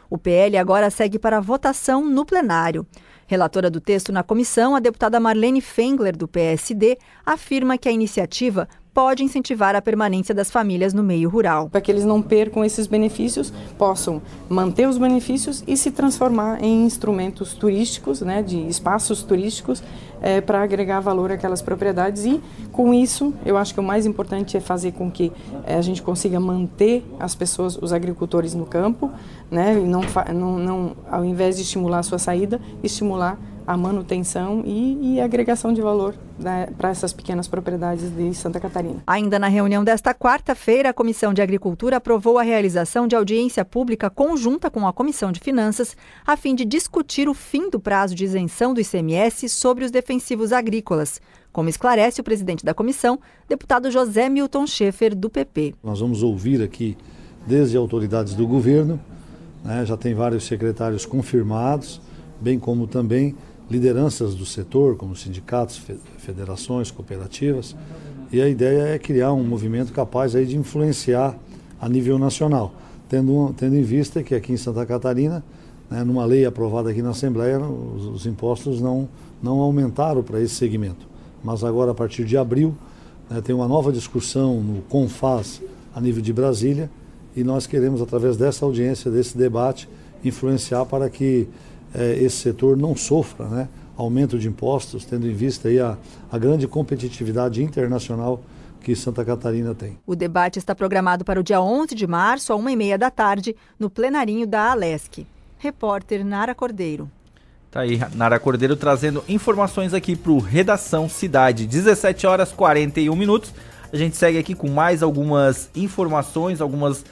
S14: O PL agora segue para votação no plenário. Relatora do texto na comissão, a deputada Marlene Fengler, do PSD, afirma que a iniciativa pode incentivar a permanência das famílias no meio rural.
S25: Para que eles não percam esses benefícios, possam manter os benefícios e se transformar em instrumentos turísticos, né, de espaços turísticos, é, para agregar valor àquelas propriedades. E com isso, eu acho que o mais importante é fazer com que é, a gente consiga manter as pessoas, os agricultores no campo, né, e não, não, não ao invés de estimular a sua saída, estimular a manutenção e, e agregação de valor né, para essas pequenas propriedades de Santa Catarina.
S14: Ainda na reunião desta quarta-feira, a Comissão de Agricultura aprovou a realização de audiência pública conjunta com a Comissão de Finanças, a fim de discutir o fim do prazo de isenção do ICMS sobre os defensivos agrícolas. Como esclarece o presidente da comissão, deputado José Milton Schaefer, do PP.
S26: Nós vamos ouvir aqui desde autoridades do governo, né, já tem vários secretários confirmados, bem como também lideranças do setor, como sindicatos, federações, cooperativas, e a ideia é criar um movimento capaz aí de influenciar a nível nacional, tendo, tendo em vista que aqui em Santa Catarina, né, numa lei aprovada aqui na Assembleia, os, os impostos não, não aumentaram para esse segmento. Mas agora, a partir de abril, né, tem uma nova discussão no CONFAS a nível de Brasília, e nós queremos, através dessa audiência, desse debate, influenciar para que é, esse setor não sofra né, aumento de impostos, tendo em vista aí a, a grande competitividade internacional que Santa Catarina tem.
S14: O debate está programado para o dia 11 de março, a uma e meia da tarde, no plenarinho da Alesc. Repórter Nara Cordeiro.
S1: Tá aí, Nara Cordeiro trazendo informações aqui para o Redação Cidade. 17 horas 41 minutos. A gente segue aqui com mais algumas informações, algumas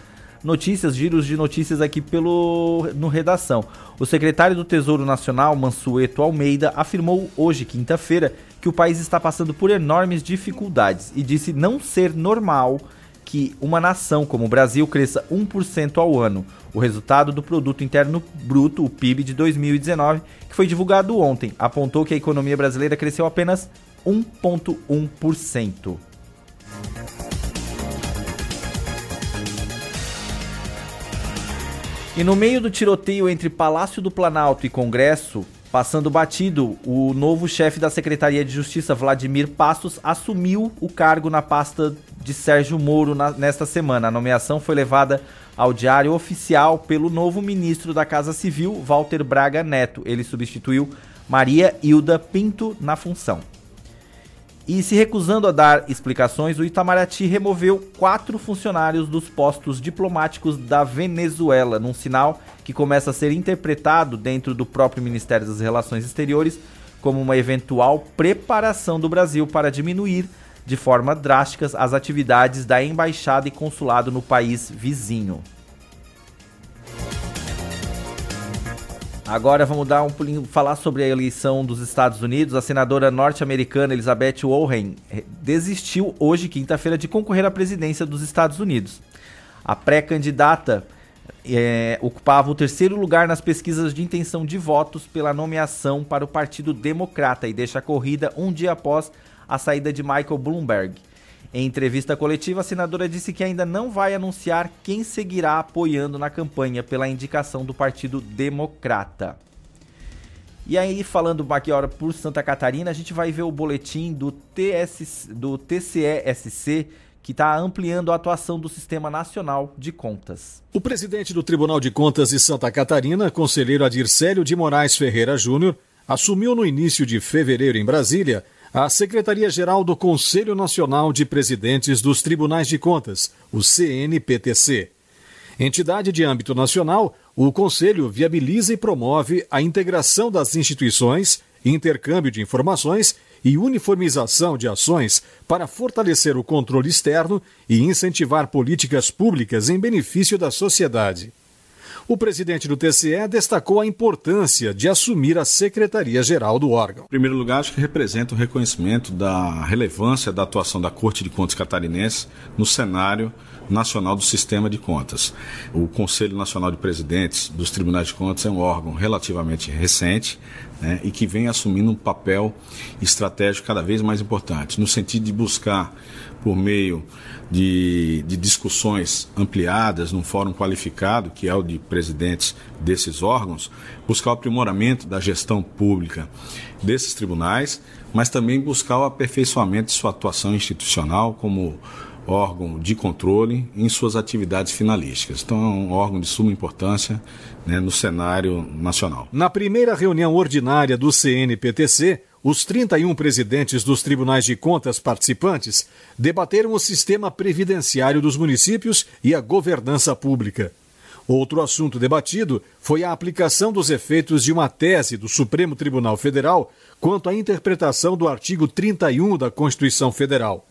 S1: notícias, giros de notícias aqui pelo no redação. O secretário do Tesouro Nacional, Mansueto Almeida, afirmou hoje, quinta-feira, que o país está passando por enormes dificuldades e disse não ser normal que uma nação como o Brasil cresça 1% ao ano. O resultado do produto interno bruto, o PIB de 2019, que foi divulgado ontem, apontou que a economia brasileira cresceu apenas 1.1%. E no meio do tiroteio entre Palácio do Planalto e Congresso, Passando batido, o novo chefe da Secretaria de Justiça, Vladimir Passos, assumiu o cargo na pasta de Sérgio Moro na, nesta semana. A nomeação foi levada ao Diário Oficial pelo novo ministro da Casa Civil, Walter Braga Neto. Ele substituiu Maria Hilda Pinto na função. E se recusando a dar explicações, o Itamaraty removeu quatro funcionários dos postos diplomáticos da Venezuela, num sinal que começa a ser interpretado dentro do próprio Ministério das Relações Exteriores como uma eventual preparação do Brasil para diminuir de forma drástica as atividades da embaixada e consulado no país vizinho. Agora vamos dar um pulinho, falar sobre a eleição dos Estados Unidos. A senadora norte-americana Elizabeth Warren eh, desistiu hoje, quinta-feira, de concorrer à presidência dos Estados Unidos. A pré-candidata é, ocupava o terceiro lugar nas pesquisas de intenção de votos pela nomeação para o Partido Democrata e deixa a corrida um dia após a saída de Michael Bloomberg. Em entrevista coletiva, a senadora disse que ainda não vai anunciar quem seguirá apoiando na campanha pela indicação do Partido Democrata. E aí, falando aqui hora por Santa Catarina, a gente vai ver o boletim do, TS, do TCESC, que está ampliando a atuação do Sistema Nacional de Contas.
S27: O presidente do Tribunal de Contas de Santa Catarina, conselheiro Adircélio de Moraes Ferreira Júnior, assumiu no início de fevereiro em Brasília a Secretaria-Geral do Conselho Nacional de Presidentes dos Tribunais de Contas, o CNPTC. Entidade de âmbito nacional, o Conselho viabiliza e promove a integração das instituições, intercâmbio de informações e uniformização de ações para fortalecer o controle externo e incentivar políticas públicas em benefício da sociedade. O presidente do TCE destacou a importância de assumir a secretaria-geral do órgão.
S28: Em primeiro lugar, acho que representa o reconhecimento da relevância da atuação da Corte de Contas Catarinense no cenário nacional do sistema de contas. O Conselho Nacional de Presidentes dos Tribunais de Contas é um órgão relativamente recente né, e que vem assumindo um papel estratégico cada vez mais importante, no sentido de buscar, por meio de, de discussões ampliadas num fórum qualificado, que é o de presidentes desses órgãos, buscar o aprimoramento da gestão pública desses tribunais, mas também buscar o aperfeiçoamento de sua atuação institucional como órgão de controle em suas atividades finalísticas. Então, é um órgão de suma importância né, no cenário nacional.
S27: Na primeira reunião ordinária do CNPTC, os 31 presidentes dos tribunais de contas participantes debateram o sistema previdenciário dos municípios e a governança pública. Outro assunto debatido foi a aplicação dos efeitos de uma tese do Supremo Tribunal Federal quanto à interpretação do artigo 31 da Constituição Federal.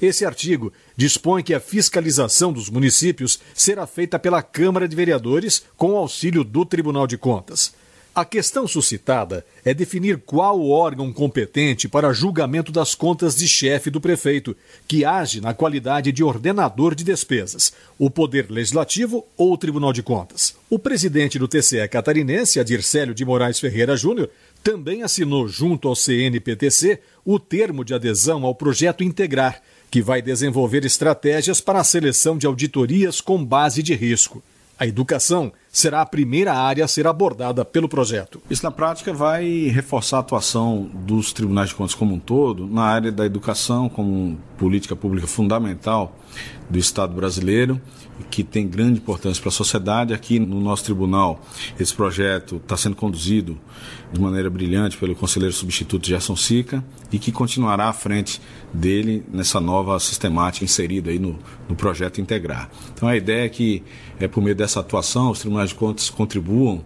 S27: Esse artigo dispõe que a fiscalização dos municípios será feita pela Câmara de Vereadores com auxílio do Tribunal de Contas. A questão suscitada é definir qual o órgão competente para julgamento das contas de chefe do prefeito, que age na qualidade de ordenador de despesas, o Poder Legislativo ou o Tribunal de Contas. O presidente do TCE catarinense, Adircélio de Moraes Ferreira Júnior, também assinou junto ao CNPTC o termo de adesão ao projeto Integrar, que vai desenvolver estratégias para a seleção de auditorias com base de risco. A educação será a primeira área a ser abordada pelo projeto.
S28: Isso, na prática, vai reforçar a atuação dos tribunais de contas como um todo na área da educação, como política pública fundamental do Estado brasileiro, que tem grande importância para a sociedade. Aqui no nosso tribunal, esse projeto está sendo conduzido de maneira brilhante pelo conselheiro substituto Gerson Sica e que continuará à frente dele nessa nova sistemática inserida aí no, no projeto Integrar. Então a ideia é que, é, por meio dessa atuação, os tribunais de contas contribuam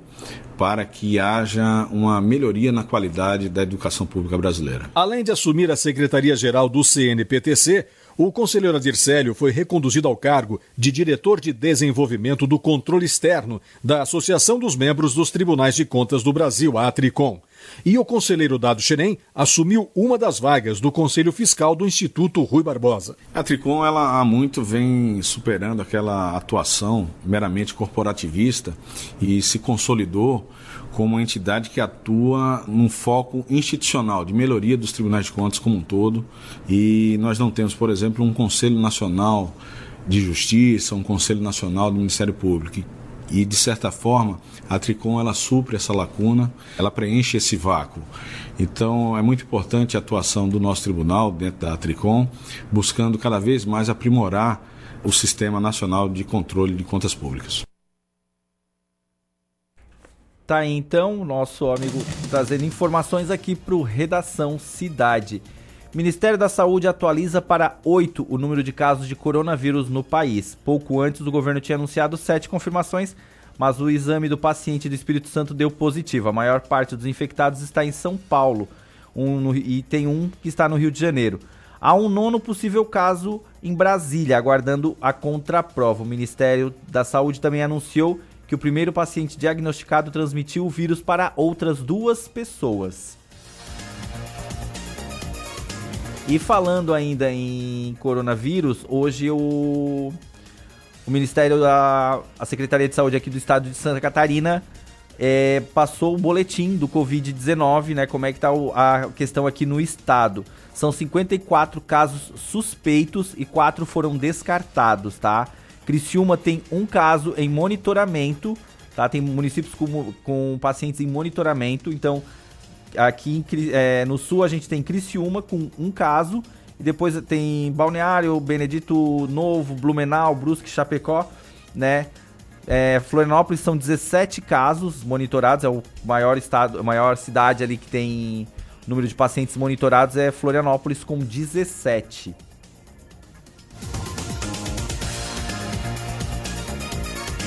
S28: para que haja uma melhoria na qualidade da educação pública brasileira.
S27: Além de assumir a Secretaria-Geral do CNPTC, o conselheiro Adircélio foi reconduzido ao cargo de diretor de desenvolvimento do controle externo da Associação dos Membros dos Tribunais de Contas do Brasil, a Atricom. E o conselheiro Dado Xerém assumiu uma das vagas do Conselho Fiscal do Instituto Rui Barbosa.
S28: A Tricom ela há muito vem superando aquela atuação meramente corporativista e se consolidou como uma entidade que atua num foco institucional de melhoria dos tribunais de contas como um todo. E nós não temos, por exemplo, um Conselho Nacional de Justiça, um Conselho Nacional do Ministério Público. E de certa forma, a Tricom ela supre essa lacuna, ela preenche esse vácuo. Então é muito importante a atuação do nosso tribunal dentro da Tricom, buscando cada vez mais aprimorar o Sistema Nacional de Controle de Contas Públicas.
S1: Tá aí então, nosso amigo trazendo informações aqui para o Redação Cidade. Ministério da Saúde atualiza para 8 o número de casos de coronavírus no país. Pouco antes, o governo tinha anunciado 7 confirmações, mas o exame do paciente do Espírito Santo deu positivo. A maior parte dos infectados está em São Paulo um no, e tem um que está no Rio de Janeiro. Há um nono possível caso em Brasília, aguardando a contraprova. O Ministério da Saúde também anunciou que o primeiro paciente diagnosticado transmitiu o vírus para outras duas pessoas. E falando ainda em coronavírus, hoje o, o Ministério da a Secretaria de Saúde aqui do estado de Santa Catarina é, passou o boletim do Covid-19, né? Como é que tá o, a questão aqui no estado. São 54 casos suspeitos e 4 foram descartados, tá? Criciúma tem um caso em monitoramento, tá? Tem municípios com, com pacientes em monitoramento, então Aqui é, no sul a gente tem Criciúma com um caso. E depois tem Balneário, Benedito Novo, Blumenau, Brusque, Chapecó, né? É, Florianópolis são 17 casos monitorados, é o maior estado, a maior cidade ali que tem número de pacientes monitorados é Florianópolis com 17.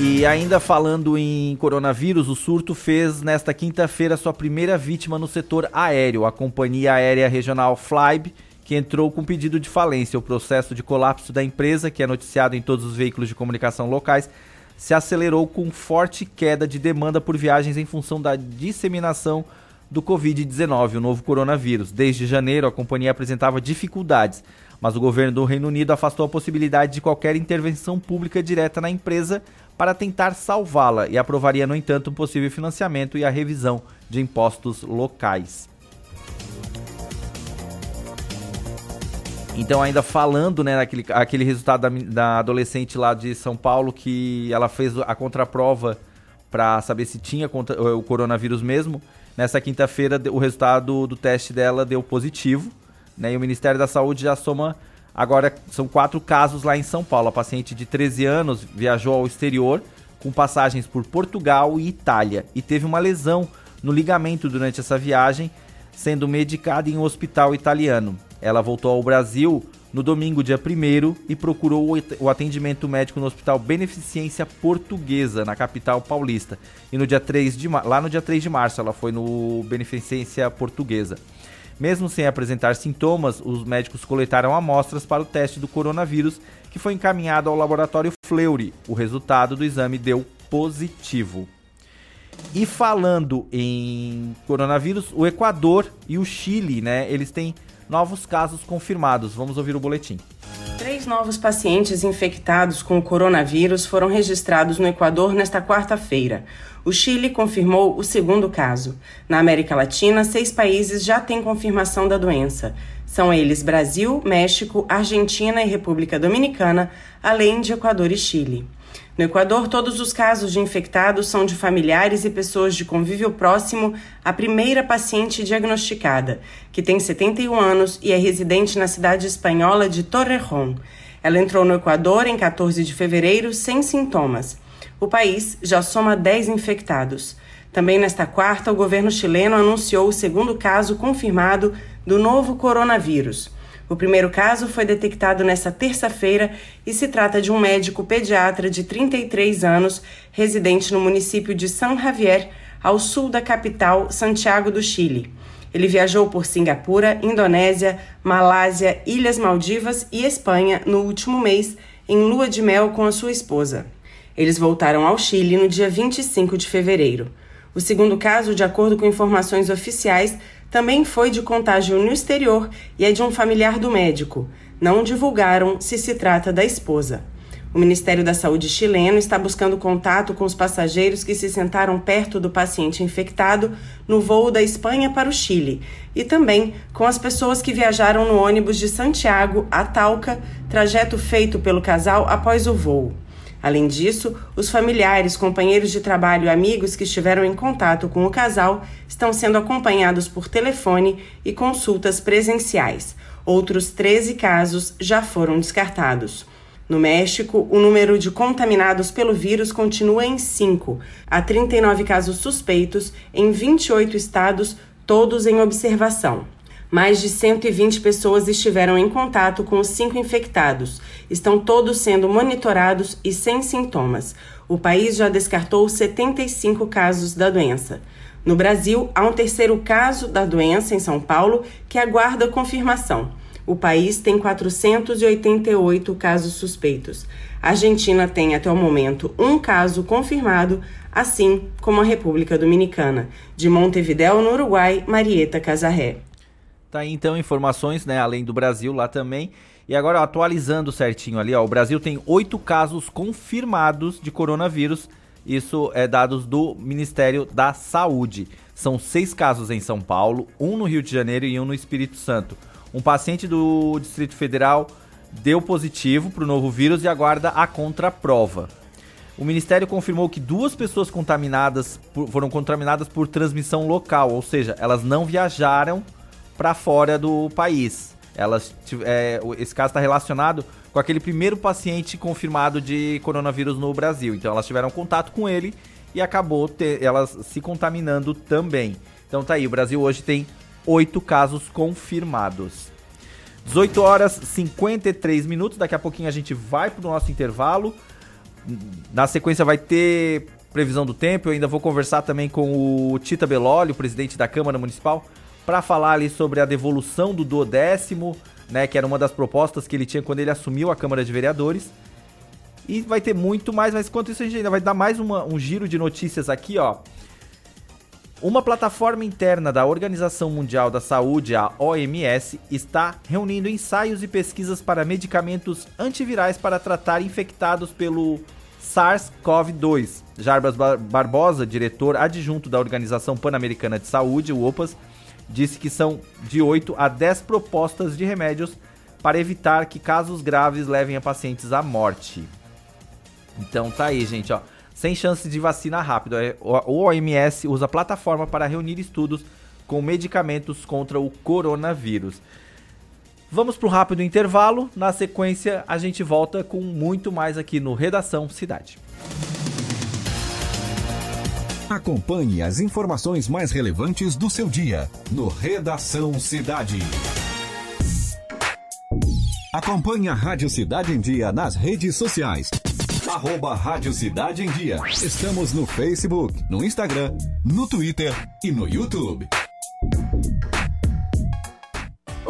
S1: E ainda falando em coronavírus, o surto fez nesta quinta-feira sua primeira vítima no setor aéreo, a companhia aérea regional Flybe, que entrou com pedido de falência. O processo de colapso da empresa, que é noticiado em todos os veículos de comunicação locais, se acelerou com forte queda de demanda por viagens em função da disseminação do Covid-19, o novo coronavírus. Desde janeiro, a companhia apresentava dificuldades, mas o governo do Reino Unido afastou a possibilidade de qualquer intervenção pública direta na empresa para tentar salvá-la e aprovaria, no entanto, um possível financiamento e a revisão de impostos locais. Então, ainda falando, né, naquele aquele resultado da, da adolescente lá de São Paulo, que ela fez a contraprova para saber se tinha o coronavírus mesmo. Nessa quinta-feira, o resultado do teste dela deu positivo, né, e o Ministério da Saúde já soma Agora são quatro casos lá em São Paulo. A paciente de 13 anos viajou ao exterior com passagens por Portugal e Itália e teve uma lesão no ligamento durante essa viagem, sendo medicada em um hospital italiano. Ela voltou ao Brasil no domingo, dia 1 e procurou o atendimento médico no Hospital Beneficência Portuguesa, na capital paulista. E no dia 3 de lá no dia 3 de março ela foi no Beneficência Portuguesa. Mesmo sem apresentar sintomas, os médicos coletaram amostras para o teste do coronavírus, que foi encaminhado ao laboratório Fleury. O resultado do exame deu positivo. E falando em coronavírus, o Equador e o Chile, né, eles têm novos casos confirmados. Vamos ouvir o boletim.
S29: Três novos pacientes infectados com o coronavírus foram registrados no Equador nesta quarta-feira. O Chile confirmou o segundo caso. Na América Latina, seis países já têm confirmação da doença. São eles Brasil, México, Argentina e República Dominicana, além de Equador e Chile. No Equador, todos os casos de infectados são de familiares e pessoas de convívio próximo à primeira paciente diagnosticada, que tem 71 anos e é residente na cidade espanhola de Torrejón. Ela entrou no Equador em 14 de fevereiro sem sintomas. O país já soma 10 infectados. Também nesta quarta, o governo chileno anunciou o segundo caso confirmado do novo coronavírus. O primeiro caso foi detectado nesta terça-feira e se trata de um médico pediatra de 33 anos, residente no município de San Javier, ao sul da capital, Santiago do Chile. Ele viajou por Singapura, Indonésia, Malásia, Ilhas Maldivas e Espanha no último mês, em lua de mel com a sua esposa. Eles voltaram ao Chile no dia 25 de fevereiro. O segundo caso, de acordo com informações oficiais, também foi de contágio no exterior e é de um familiar do médico. Não divulgaram se se trata da esposa. O Ministério da Saúde chileno está buscando contato com os passageiros que se sentaram perto do paciente infectado no voo da Espanha para o Chile e também com as pessoas que viajaram no ônibus de Santiago a Talca, trajeto feito pelo casal após o voo. Além disso, os familiares, companheiros de trabalho e amigos que estiveram em contato com o casal estão sendo acompanhados por telefone e consultas presenciais. Outros 13 casos já foram descartados. No México, o número de contaminados pelo vírus continua em 5. Há 39 casos suspeitos em 28 estados, todos em observação. Mais de 120 pessoas estiveram em contato com os cinco infectados. Estão todos sendo monitorados e sem sintomas. O país já descartou 75 casos da doença. No Brasil, há um terceiro caso da doença em São Paulo que aguarda confirmação. O país tem 488 casos suspeitos. A Argentina tem até o momento um caso confirmado, assim como a República Dominicana. De Montevidéu, no Uruguai, Marieta Casarré.
S1: Tá aí então informações, né, além do Brasil lá também. E agora atualizando certinho ali, ó, o Brasil tem oito casos confirmados de coronavírus. Isso é dados do Ministério da Saúde. São seis casos em São Paulo, um no Rio de Janeiro e um no Espírito Santo. Um paciente do Distrito Federal deu positivo para o novo vírus e aguarda a contraprova. O Ministério confirmou que duas pessoas contaminadas por, foram contaminadas por transmissão local, ou seja, elas não viajaram para fora do país. Elas, é, esse caso está relacionado com aquele primeiro paciente confirmado de coronavírus no Brasil. Então elas tiveram contato com ele e acabou ter, elas se contaminando também. Então tá aí, o Brasil hoje tem oito casos confirmados. 18 horas 53 minutos. Daqui a pouquinho a gente vai para o nosso intervalo. Na sequência vai ter previsão do tempo. Eu ainda vou conversar também com o Tita Beloli, o presidente da Câmara Municipal, para falar ali sobre a devolução do duodécimo, né, que era uma das propostas que ele tinha quando ele assumiu a Câmara de Vereadores. E vai ter muito mais, mas enquanto isso a gente ainda vai dar mais uma, um giro de notícias aqui, ó. Uma plataforma interna da Organização Mundial da Saúde, a OMS, está reunindo ensaios e pesquisas para medicamentos antivirais para tratar infectados pelo SARS-CoV-2. Jarbas Barbosa, diretor adjunto da Organização Pan-Americana de Saúde, o OPAS, disse que são de 8 a 10 propostas de remédios para evitar que casos graves levem a pacientes à morte. Então tá aí, gente, ó sem chance de vacina rápido. É, o OMS usa a plataforma para reunir estudos com medicamentos contra o coronavírus. Vamos para um rápido intervalo. Na sequência, a gente volta com muito mais aqui no Redação Cidade.
S2: Acompanhe as informações mais relevantes do seu dia no Redação Cidade. Acompanhe a Rádio Cidade em Dia nas redes sociais arroba Rádio Cidade em Dia. Estamos no Facebook, no Instagram, no Twitter e no YouTube.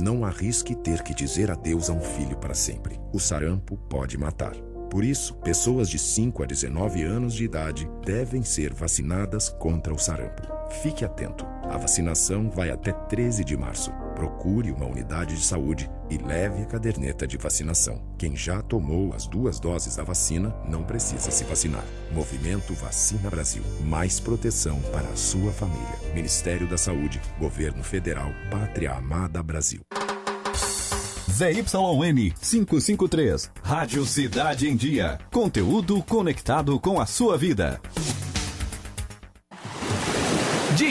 S30: Não arrisque ter que dizer adeus a um filho para sempre. O sarampo pode matar. Por isso, pessoas de 5 a 19 anos de idade devem ser vacinadas contra o sarampo. Fique atento. A vacinação vai até 13 de março. Procure uma unidade de saúde e leve a caderneta de vacinação. Quem já tomou as duas doses da vacina não precisa se vacinar. Movimento Vacina Brasil. Mais proteção para a sua família. Ministério da Saúde, Governo Federal, Pátria Amada Brasil.
S2: ZYN 553. Rádio Cidade em Dia. Conteúdo conectado com a sua vida.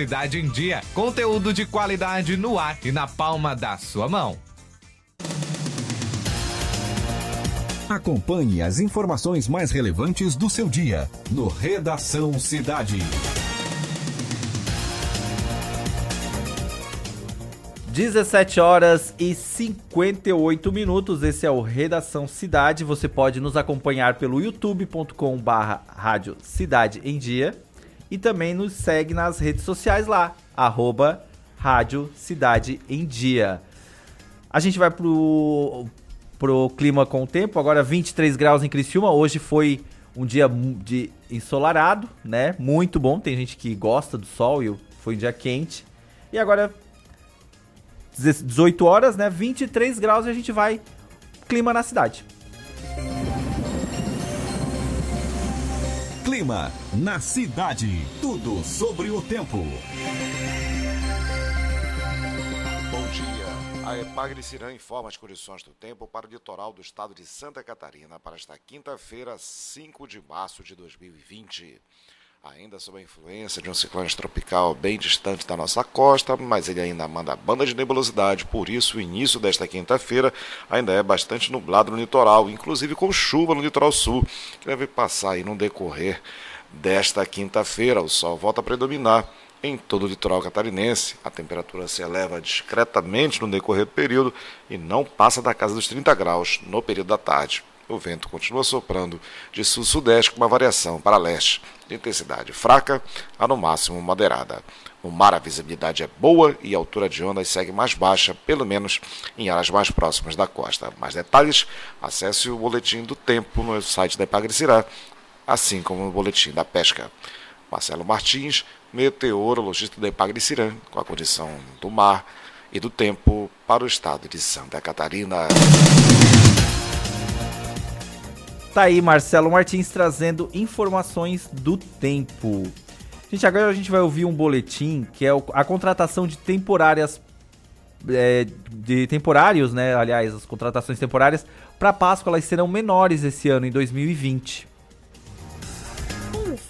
S31: Cidade em Dia. Conteúdo de qualidade no ar e na palma da sua mão.
S2: Acompanhe as informações mais relevantes do seu dia no Redação Cidade.
S1: Dezessete horas e 58 minutos. Esse é o Redação Cidade. Você pode nos acompanhar pelo youtube.com/barra Rádio Cidade em Dia e também nos segue nas redes sociais lá, arroba Rádio Cidade em Dia. A gente vai pro, pro clima com o tempo, agora 23 graus em Criciúma, hoje foi um dia de ensolarado, né? Muito bom, tem gente que gosta do sol e foi um dia quente. E agora 18 horas, né? 23 graus e a gente vai clima na cidade.
S2: Clima na cidade. Tudo sobre o tempo.
S32: Bom dia. A Epagre informa as condições do tempo para o litoral do estado de Santa Catarina para esta quinta-feira, 5 de março de 2020 ainda sob a influência de um ciclone tropical bem distante da nossa costa, mas ele ainda manda banda de nebulosidade, por isso o início desta quinta-feira ainda é bastante nublado no litoral, inclusive com chuva no litoral sul, que deve passar aí no decorrer desta quinta-feira. O sol volta a predominar em todo o litoral catarinense. A temperatura se eleva discretamente no decorrer do período e não passa da casa dos 30 graus no período da tarde o vento continua soprando de sul-sudeste com uma variação para leste, de intensidade fraca a no máximo moderada. No mar, a visibilidade é boa e a altura de ondas segue mais baixa, pelo menos em áreas mais próximas da costa. Mais detalhes, acesse o boletim do tempo no site da Ipagrecirá, assim como no boletim da pesca. Marcelo Martins, meteorologista da Ipagrecirã, com a condição do mar e do tempo para o estado de Santa Catarina.
S1: Tá aí Marcelo Martins trazendo informações do tempo. Gente, agora a gente vai ouvir um boletim que é a contratação de temporárias é, de temporários, né? Aliás, as contratações temporárias para Páscoa elas serão menores esse ano em 2020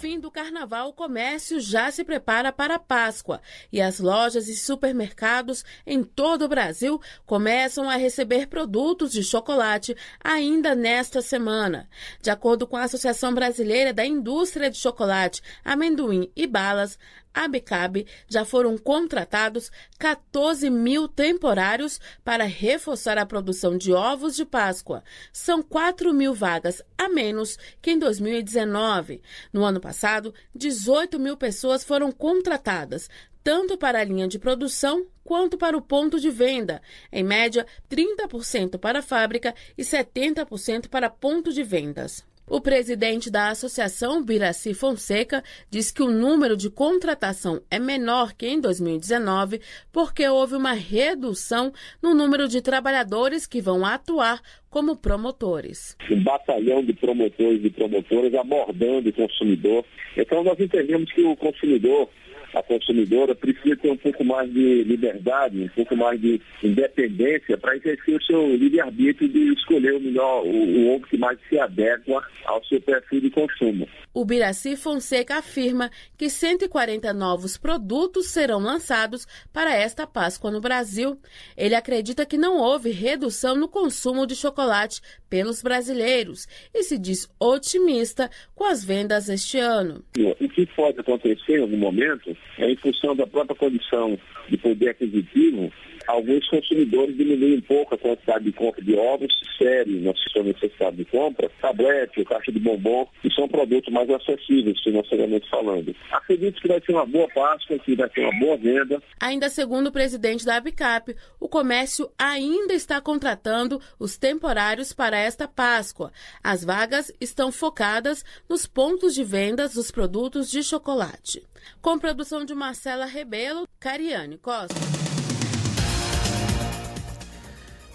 S33: fim do carnaval, o comércio já se prepara para a Páscoa e as lojas e supermercados em todo o Brasil começam a receber produtos de chocolate ainda nesta semana. De acordo com a Associação Brasileira da Indústria de Chocolate, Amendoim e Balas, ABCAB já foram contratados 14 mil temporários para reforçar a produção de ovos de Páscoa. São 4 mil vagas a menos que em 2019. No ano passado, 18 mil pessoas foram contratadas, tanto para a linha de produção quanto para o ponto de venda. Em média, 30% para a fábrica e 70% para ponto de vendas. O presidente da associação, Biraci Fonseca, diz que o número de contratação é menor que em 2019 porque houve uma redução no número de trabalhadores que vão atuar como promotores.
S34: Um batalhão de promotores e promotoras abordando o consumidor. Então nós entendemos que o consumidor a consumidora precisa ter um pouco mais de liberdade, um pouco mais de independência para exercer o seu livre-arbítrio de escolher o melhor, o, o que mais se adequa ao seu perfil de consumo.
S33: O Biraci Fonseca afirma que 140 novos produtos serão lançados para esta Páscoa no Brasil. Ele acredita que não houve redução no consumo de chocolate pelos brasileiros e se diz otimista com as vendas este ano.
S34: O que pode acontecer em algum momento em função da própria condição de poder aquisitivo alguns consumidores diminuem um pouco a quantidade de compra de ovos, séries, na sua necessidade de compra, tablete, caixa de bombom, que são produtos mais acessíveis financeiramente falando. Acredito que vai ser uma boa Páscoa, que vai ser uma boa venda.
S33: Ainda segundo o presidente da Abicap, o comércio ainda está contratando os temporários para esta Páscoa. As vagas estão focadas nos pontos de vendas dos produtos de chocolate. Com produção de Marcela Rebelo, Cariane Costa.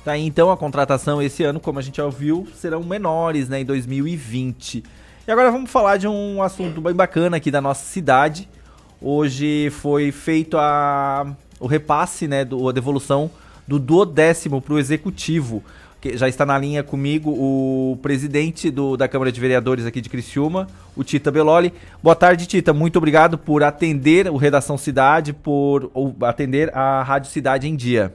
S1: Tá então a contratação esse ano, como a gente já ouviu, serão menores, né, em 2020. E agora vamos falar de um assunto bem bacana aqui da nossa cidade. Hoje foi feito a, o repasse, né, do, a devolução do duodécimo para o executivo. Que já está na linha comigo o presidente do, da Câmara de Vereadores aqui de Criciúma, o Tita Beloli. Boa tarde, Tita. Muito obrigado por atender o Redação Cidade, por atender a Rádio Cidade em Dia.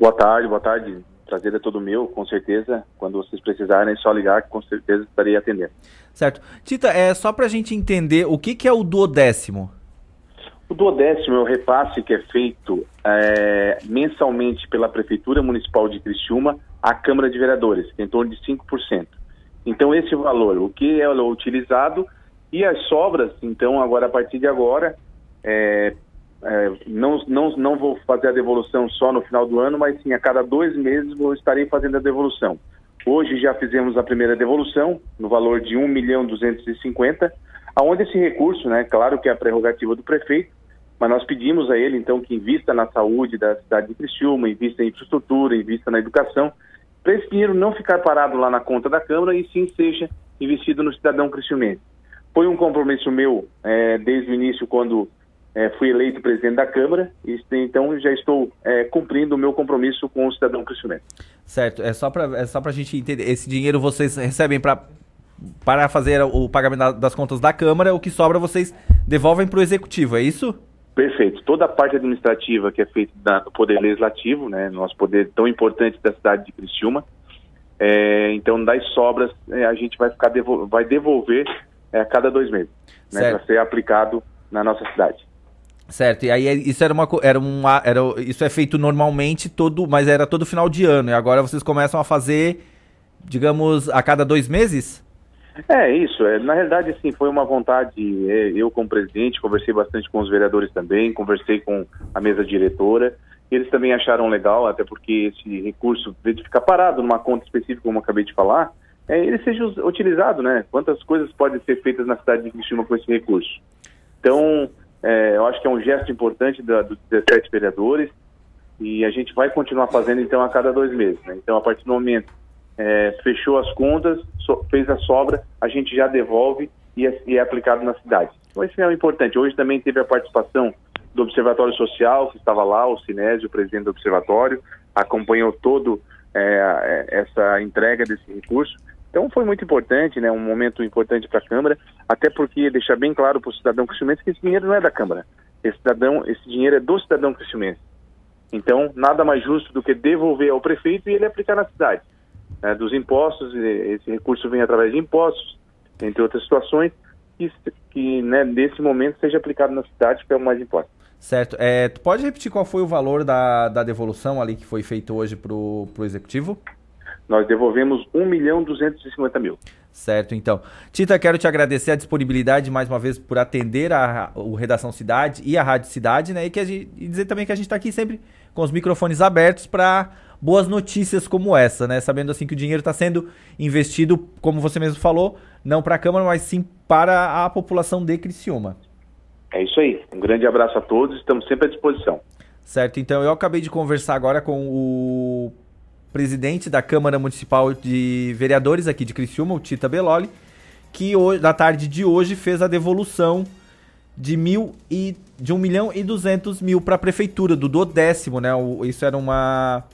S35: Boa tarde, boa tarde. Prazer é todo meu, com certeza. Quando vocês precisarem, é só ligar que com certeza estarei atendendo.
S1: Certo. Tita, é só para a gente entender o que, que é o duodécimo.
S35: O duodécimo é o repasse que é feito é, mensalmente pela Prefeitura Municipal de Criciúma à Câmara de Vereadores, que é em torno de 5%. Então, esse valor, o que é utilizado e as sobras, então, agora a partir de agora, é, é, não, não, não vou fazer a devolução só no final do ano, mas sim a cada dois meses vou estarei fazendo a devolução. Hoje já fizemos a primeira devolução no valor de 1 milhão 250, aonde esse recurso, né, claro que é a prerrogativa do prefeito, mas nós pedimos a ele então que invista na saúde da cidade de Criciúma, invista em infraestrutura, invista na educação, para esse dinheiro não ficar parado lá na conta da Câmara e sim seja investido no cidadão criciumense. Foi um compromisso meu é, desde o início quando é, fui eleito presidente da Câmara e então já estou é, cumprindo o meu compromisso com o cidadão cristiano.
S1: Certo, é só para é só a gente entender. Esse dinheiro vocês recebem para para fazer o pagamento das contas da Câmara, o que sobra vocês devolvem para o Executivo, é isso?
S35: Perfeito. Toda a parte administrativa que é feita do Poder Legislativo, né, nosso poder tão importante da cidade de Criciúma, é, então das sobras é, a gente vai ficar devol vai devolver é, a cada dois meses, né, para ser aplicado na nossa cidade.
S1: Certo, e aí é, isso era uma era uma era isso é feito normalmente todo, mas era todo final de ano e agora vocês começam a fazer, digamos, a cada dois meses?
S35: É isso, é, na realidade assim, foi uma vontade, é, eu como presidente, conversei bastante com os vereadores também, conversei com a mesa diretora, eles também acharam legal, até porque esse recurso, de ficar parado numa conta específica, como eu acabei de falar, é, ele seja utilizado, né? Quantas coisas podem ser feitas na cidade de Cristina com esse recurso. Então, é, eu acho que é um gesto importante da, dos 17 vereadores e a gente vai continuar fazendo então a cada dois meses. Né? Então, a partir do momento é, fechou as contas, so, fez a sobra, a gente já devolve e é, e é, aplicado na cidade. Então, isso é importante. Hoje também teve a participação do Observatório Social, que estava lá, o Sinésio, o presidente do Observatório, acompanhou todo é, é, essa entrega desse recurso. Então foi muito importante, né, um momento importante para a Câmara, até porque deixar bem claro para o cidadão cristiumense que esse dinheiro não é da Câmara. Esse, cidadão, esse dinheiro é do cidadão cristiumense. Então, nada mais justo do que devolver ao prefeito e ele aplicar na cidade. Né, dos impostos, esse recurso vem através de impostos, entre outras situações, que, que né, nesse momento seja aplicado na cidade, que é o mais importante.
S1: Certo. É, tu pode repetir qual foi o valor da, da devolução ali que foi feito hoje para o Executivo?
S35: Nós devolvemos 1 milhão 250 mil.
S1: Certo, então. Tita, quero te agradecer a disponibilidade mais uma vez por atender a, o Redação Cidade e a Rádio Cidade, né? E, que gente, e dizer também que a gente está aqui sempre com os microfones abertos para boas notícias como essa, né? Sabendo assim que o dinheiro está sendo investido, como você mesmo falou, não para a Câmara, mas sim para a população de Criciúma.
S35: É isso aí. Um grande abraço a todos, estamos sempre à disposição.
S1: Certo, então eu acabei de conversar agora com o presidente da Câmara Municipal de Vereadores aqui de Criciúma, o Tita Beloli, que hoje, na tarde de hoje fez a devolução de mil e de 1 milhão e 200 mil para a prefeitura do décimo, né? O, isso era uma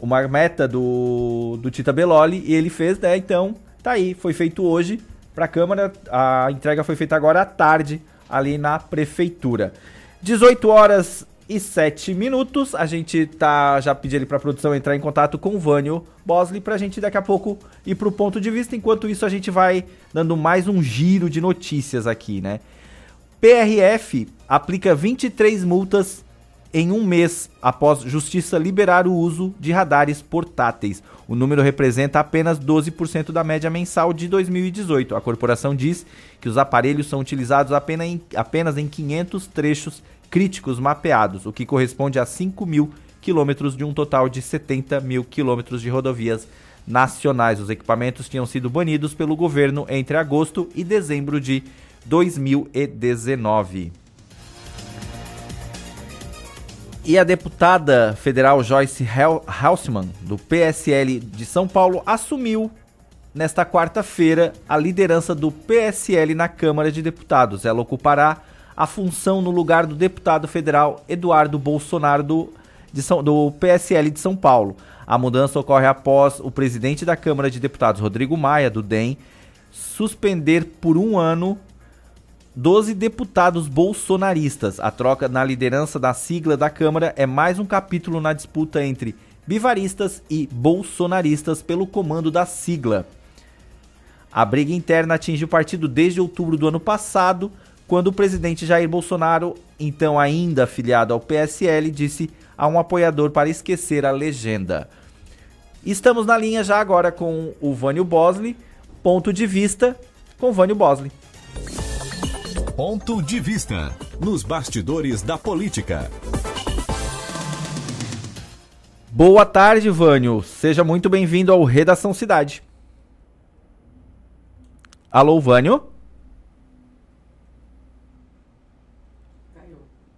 S1: uma meta do, do Tita Beloli e ele fez, né? Então, tá aí, foi feito hoje para a Câmara, a entrega foi feita agora à tarde ali na prefeitura. 18 horas e 7 minutos. A gente tá já pedindo para a produção entrar em contato com o Vânio Bosley para a gente daqui a pouco ir para o ponto de vista. Enquanto isso, a gente vai dando mais um giro de notícias aqui, né? PRF aplica 23 multas em um mês após Justiça liberar o uso de radares portáteis. O número representa apenas 12% da média mensal de 2018. A corporação diz que os aparelhos são utilizados apenas em, apenas em 500 trechos críticos mapeados, o que corresponde a 5 mil quilômetros de um total de 70 mil quilômetros de rodovias nacionais. Os equipamentos tinham sido banidos pelo governo entre agosto e dezembro de 2019. E a deputada federal Joyce Hausmann, do PSL de São Paulo, assumiu nesta quarta-feira a liderança do PSL na Câmara de Deputados. Ela ocupará a função no lugar do deputado federal Eduardo Bolsonaro do, São, do PSL de São Paulo. A mudança ocorre após o presidente da Câmara de Deputados, Rodrigo Maia, do DEM, suspender por um ano 12 deputados bolsonaristas. A troca na liderança da sigla da Câmara é mais um capítulo na disputa entre bivaristas e bolsonaristas pelo comando da sigla. A briga interna atinge o partido desde outubro do ano passado, quando o presidente Jair Bolsonaro, então ainda afiliado ao PSL, disse a um apoiador para esquecer a legenda. Estamos na linha já agora com o Vânio Bosley. Ponto de vista com Vânio Bosley.
S2: Ponto de vista nos bastidores da política.
S1: Boa tarde, Vânio. Seja muito bem-vindo ao Redação Cidade. Alô, Vânio?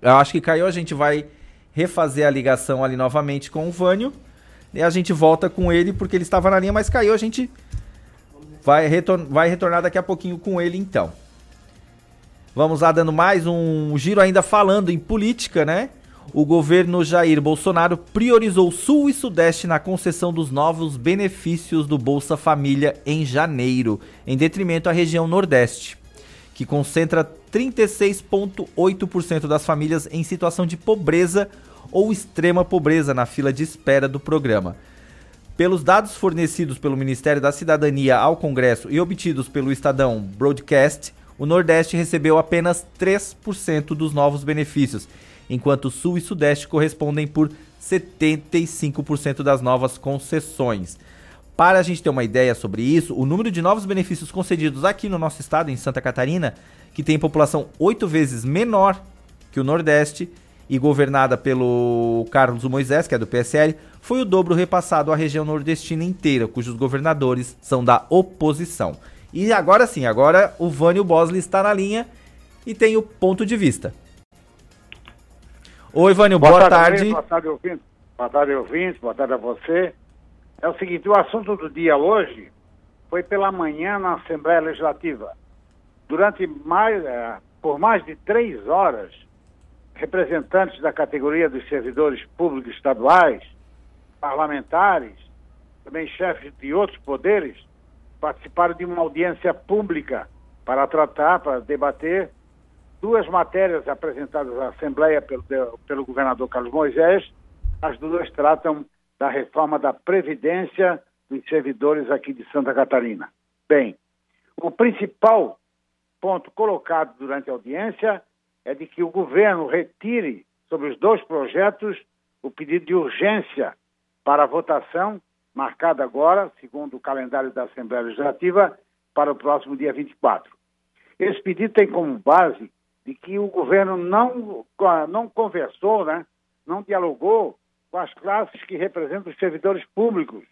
S1: Eu acho que caiu, a gente vai refazer a ligação ali novamente com o Vânio. E a gente volta com ele porque ele estava na linha, mas caiu. A gente vai, retor vai retornar daqui a pouquinho com ele então. Vamos lá dando mais um giro ainda falando em política, né? O governo Jair Bolsonaro priorizou Sul e Sudeste na concessão dos novos benefícios do Bolsa Família em janeiro, em detrimento à região Nordeste que concentra 36,8% das famílias em situação de pobreza ou extrema pobreza na fila de espera do programa. Pelos dados fornecidos pelo Ministério da Cidadania ao Congresso e obtidos pelo Estadão Broadcast, o Nordeste recebeu apenas 3% dos novos benefícios, enquanto o Sul e Sudeste correspondem por 75% das novas concessões. Para a gente ter uma ideia sobre isso, o número de novos benefícios concedidos aqui no nosso estado, em Santa Catarina, que tem população oito vezes menor que o Nordeste e governada pelo Carlos Moisés, que é do PSL, foi o dobro repassado à região nordestina inteira, cujos governadores são da oposição. E agora sim, agora o Vânio Bosley está na linha e tem o ponto de vista. Oi, Vânio, boa, boa tarde. tarde.
S36: Boa tarde, ouvintes. Boa tarde, ouvintes. Boa tarde a você. É o seguinte, o assunto do dia hoje foi pela manhã na Assembleia Legislativa. Durante mais, é, por mais de três horas, representantes da categoria dos servidores públicos estaduais, parlamentares, também chefes de outros poderes, participaram de uma audiência pública para tratar, para debater duas matérias apresentadas à Assembleia pelo, pelo governador Carlos Moisés. As duas tratam da reforma da Previdência dos servidores aqui de Santa Catarina. Bem, o principal ponto colocado durante a audiência é de que o governo retire sobre os dois projetos o pedido de urgência para a votação, marcada agora, segundo o calendário da Assembleia Legislativa, para o próximo dia 24. Esse pedido tem como base de que o governo não, não conversou, né, não dialogou com as classes que representam os servidores públicos,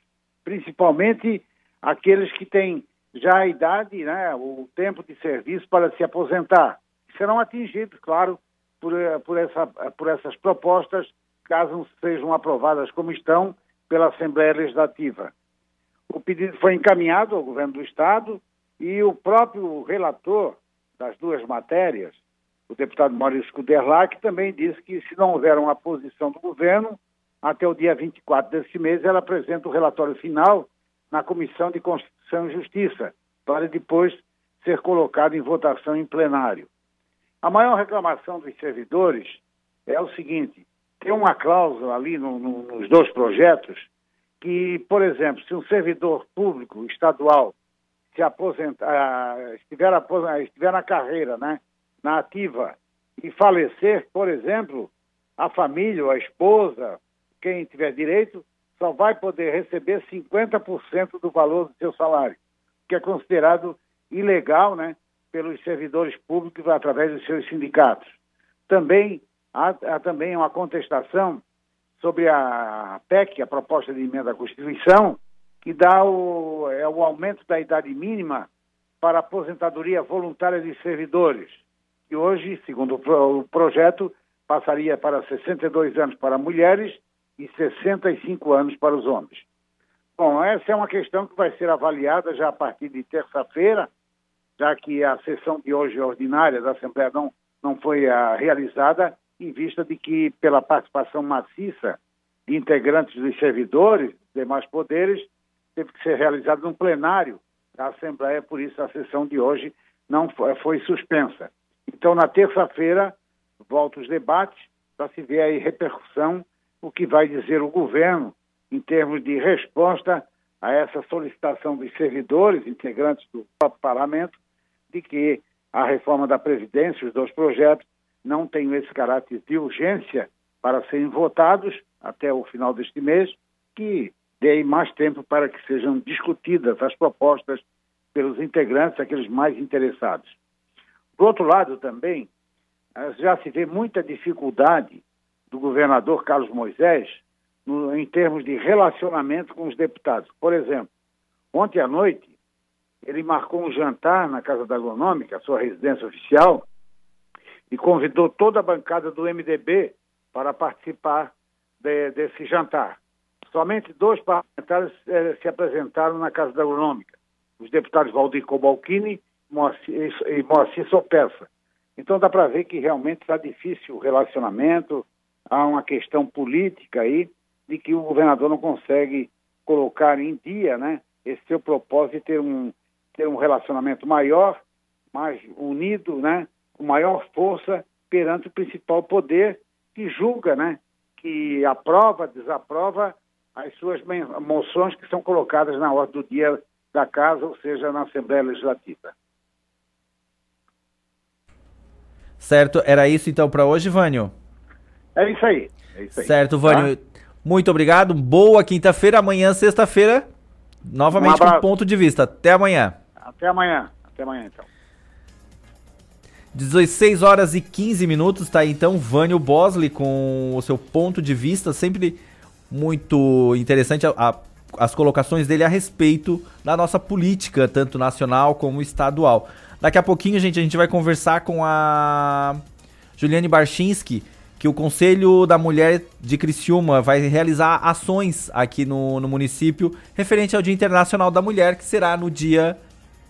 S36: principalmente aqueles que têm já a idade, né, o tempo de serviço para se aposentar. Serão atingidos, claro, por, por, essa, por essas propostas, caso sejam aprovadas como estão pela Assembleia Legislativa. O pedido foi encaminhado ao governo do Estado e o próprio relator das duas matérias, o deputado Maurício Kuderlach, também disse que se não houver uma posição do governo, até o dia 24 deste mês, ela apresenta o relatório final na Comissão de Constituição e Justiça, para depois ser colocado em votação em plenário. A maior reclamação dos servidores é o seguinte: tem uma cláusula ali no, no, nos dois projetos que, por exemplo, se um servidor público estadual se aposentar, estiver, estiver na carreira, né, na ativa, e falecer, por exemplo, a família, a esposa, quem tiver direito, só vai poder receber 50% do valor do seu salário, que é considerado ilegal, né, pelos servidores públicos através dos seus sindicatos. Também há, há também uma contestação sobre a PEC, a proposta de emenda à Constituição, que dá o, é o aumento da idade mínima para a aposentadoria voluntária de servidores, que hoje, segundo o projeto, passaria para 62 anos para mulheres e 65 anos para os homens. Bom, essa é uma questão que vai ser avaliada já a partir de terça-feira, já que a sessão de hoje ordinária da Assembleia não, não foi a, ah, realizada, em vista de que, pela participação maciça de integrantes dos servidores, demais poderes, teve que ser realizado num plenário da Assembleia, por isso a sessão de hoje não foi, foi suspensa. Então, na terça-feira, volta os debates para se ver aí repercussão, o que vai dizer o governo em termos de resposta a essa solicitação dos servidores, integrantes do parlamento, de que a reforma da Previdência, os dois projetos, não tenham esse caráter de urgência para serem votados até o final deste mês, que dê mais tempo para que sejam discutidas as propostas pelos integrantes, aqueles mais interessados. Por outro lado, também, já se vê muita dificuldade do governador Carlos Moisés no, em termos de relacionamento com os deputados. Por exemplo, ontem à noite, ele marcou um jantar na Casa da Agronômica, sua residência oficial, e convidou toda a bancada do MDB para participar de, desse jantar. Somente dois parlamentares eh, se apresentaram na Casa da Agronômica, os deputados Valdir Cobalcini e Moacir Sopeça. Então dá para ver que realmente está difícil o relacionamento, há uma questão política aí de que o governador não consegue colocar em dia né, esse seu propósito de ter um, ter um relacionamento maior, mais unido, né, com maior força perante o principal poder que julga, né, que aprova, desaprova as suas moções que são colocadas na ordem do dia da casa, ou seja, na Assembleia Legislativa.
S1: Certo, era isso então para hoje, Vânio?
S36: É isso aí. É isso aí.
S1: Certo, Vânio. Tá? Muito obrigado. Boa quinta-feira. Amanhã, sexta-feira, novamente um com ponto de vista. Até amanhã.
S36: Até amanhã. Até amanhã, então.
S1: 16 horas e 15 minutos, tá aí então Vânio Bosley com o seu ponto de vista, sempre muito interessante a, a, as colocações dele a respeito da nossa política, tanto nacional como estadual. Daqui a pouquinho, gente, a gente vai conversar com a Juliane Barchinski, que o Conselho da Mulher de Criciúma vai realizar ações aqui no, no município referente ao Dia Internacional da Mulher, que será no dia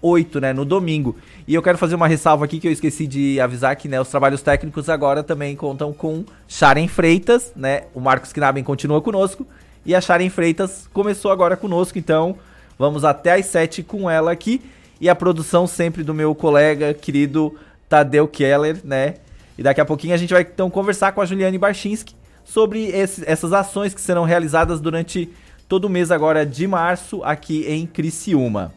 S1: 8, né, no domingo. E eu quero fazer uma ressalva aqui que eu esqueci de avisar que, né, os trabalhos técnicos agora também contam com Sharen Freitas, né? O Marcos Knaben continua conosco e a Sharen Freitas começou agora conosco, então vamos até às 7 com ela aqui e a produção sempre do meu colega querido Tadeu Keller, né? E daqui a pouquinho a gente vai então conversar com a Juliane Barchinski sobre esse, essas ações que serão realizadas durante todo o mês agora de março aqui em Criciúma.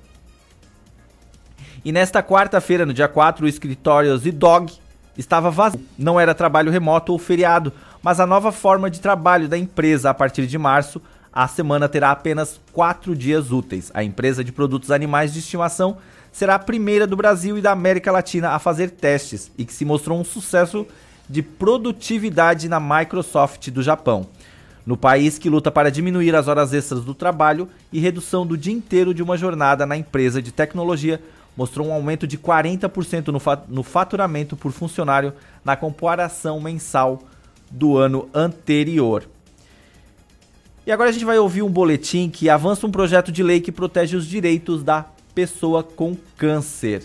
S1: E nesta quarta-feira, no dia 4, o escritório Zidog estava vazio. Não era trabalho remoto ou feriado, mas a nova forma de trabalho da empresa a partir de março, a semana terá apenas quatro dias úteis. A empresa de produtos animais de estimação será a primeira do Brasil e da América Latina a fazer testes e que se mostrou um sucesso de produtividade na Microsoft do Japão. No país que luta para diminuir as horas extras do trabalho e redução do dia inteiro de uma jornada na empresa de tecnologia, mostrou um aumento de 40% no, fa no faturamento por funcionário na comparação mensal do ano anterior. E agora a gente vai ouvir um boletim que avança um projeto de lei que protege os direitos da pessoa com câncer.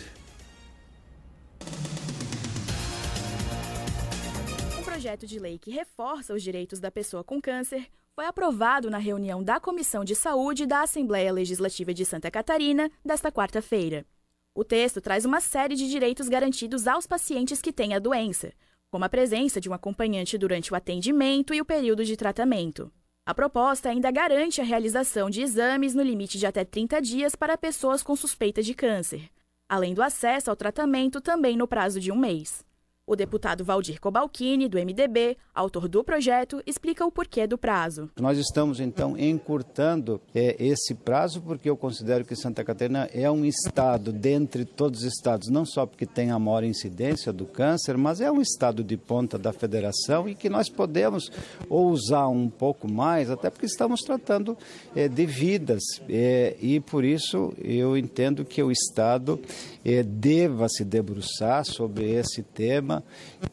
S37: Um projeto de lei que reforça os direitos da pessoa com câncer foi aprovado na reunião da Comissão de Saúde da Assembleia Legislativa de Santa Catarina desta quarta-feira. O texto traz uma série de direitos garantidos aos pacientes que têm a doença, como a presença de um acompanhante durante o atendimento e o período de tratamento. A proposta ainda garante a realização de exames no limite de até 30 dias para pessoas com suspeita de câncer, além do acesso ao tratamento também no prazo de um mês. O deputado Valdir Cobalcini, do MDB, autor do projeto, explica o porquê do prazo.
S38: Nós estamos, então, encurtando é, esse prazo porque eu considero que Santa Catarina é um estado, dentre todos os estados, não só porque tem a maior incidência do câncer, mas é um estado de ponta da federação e que nós podemos ousar um pouco mais, até porque estamos tratando é, de vidas. É, e, por isso, eu entendo que o estado é, deva se debruçar sobre esse tema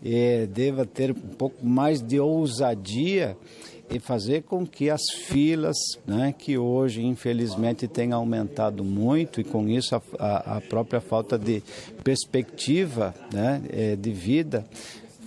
S38: eh, deva ter um pouco mais de ousadia e fazer com que as filas, né, que hoje infelizmente tem aumentado muito e com isso a, a, a própria falta de perspectiva né, eh, de vida,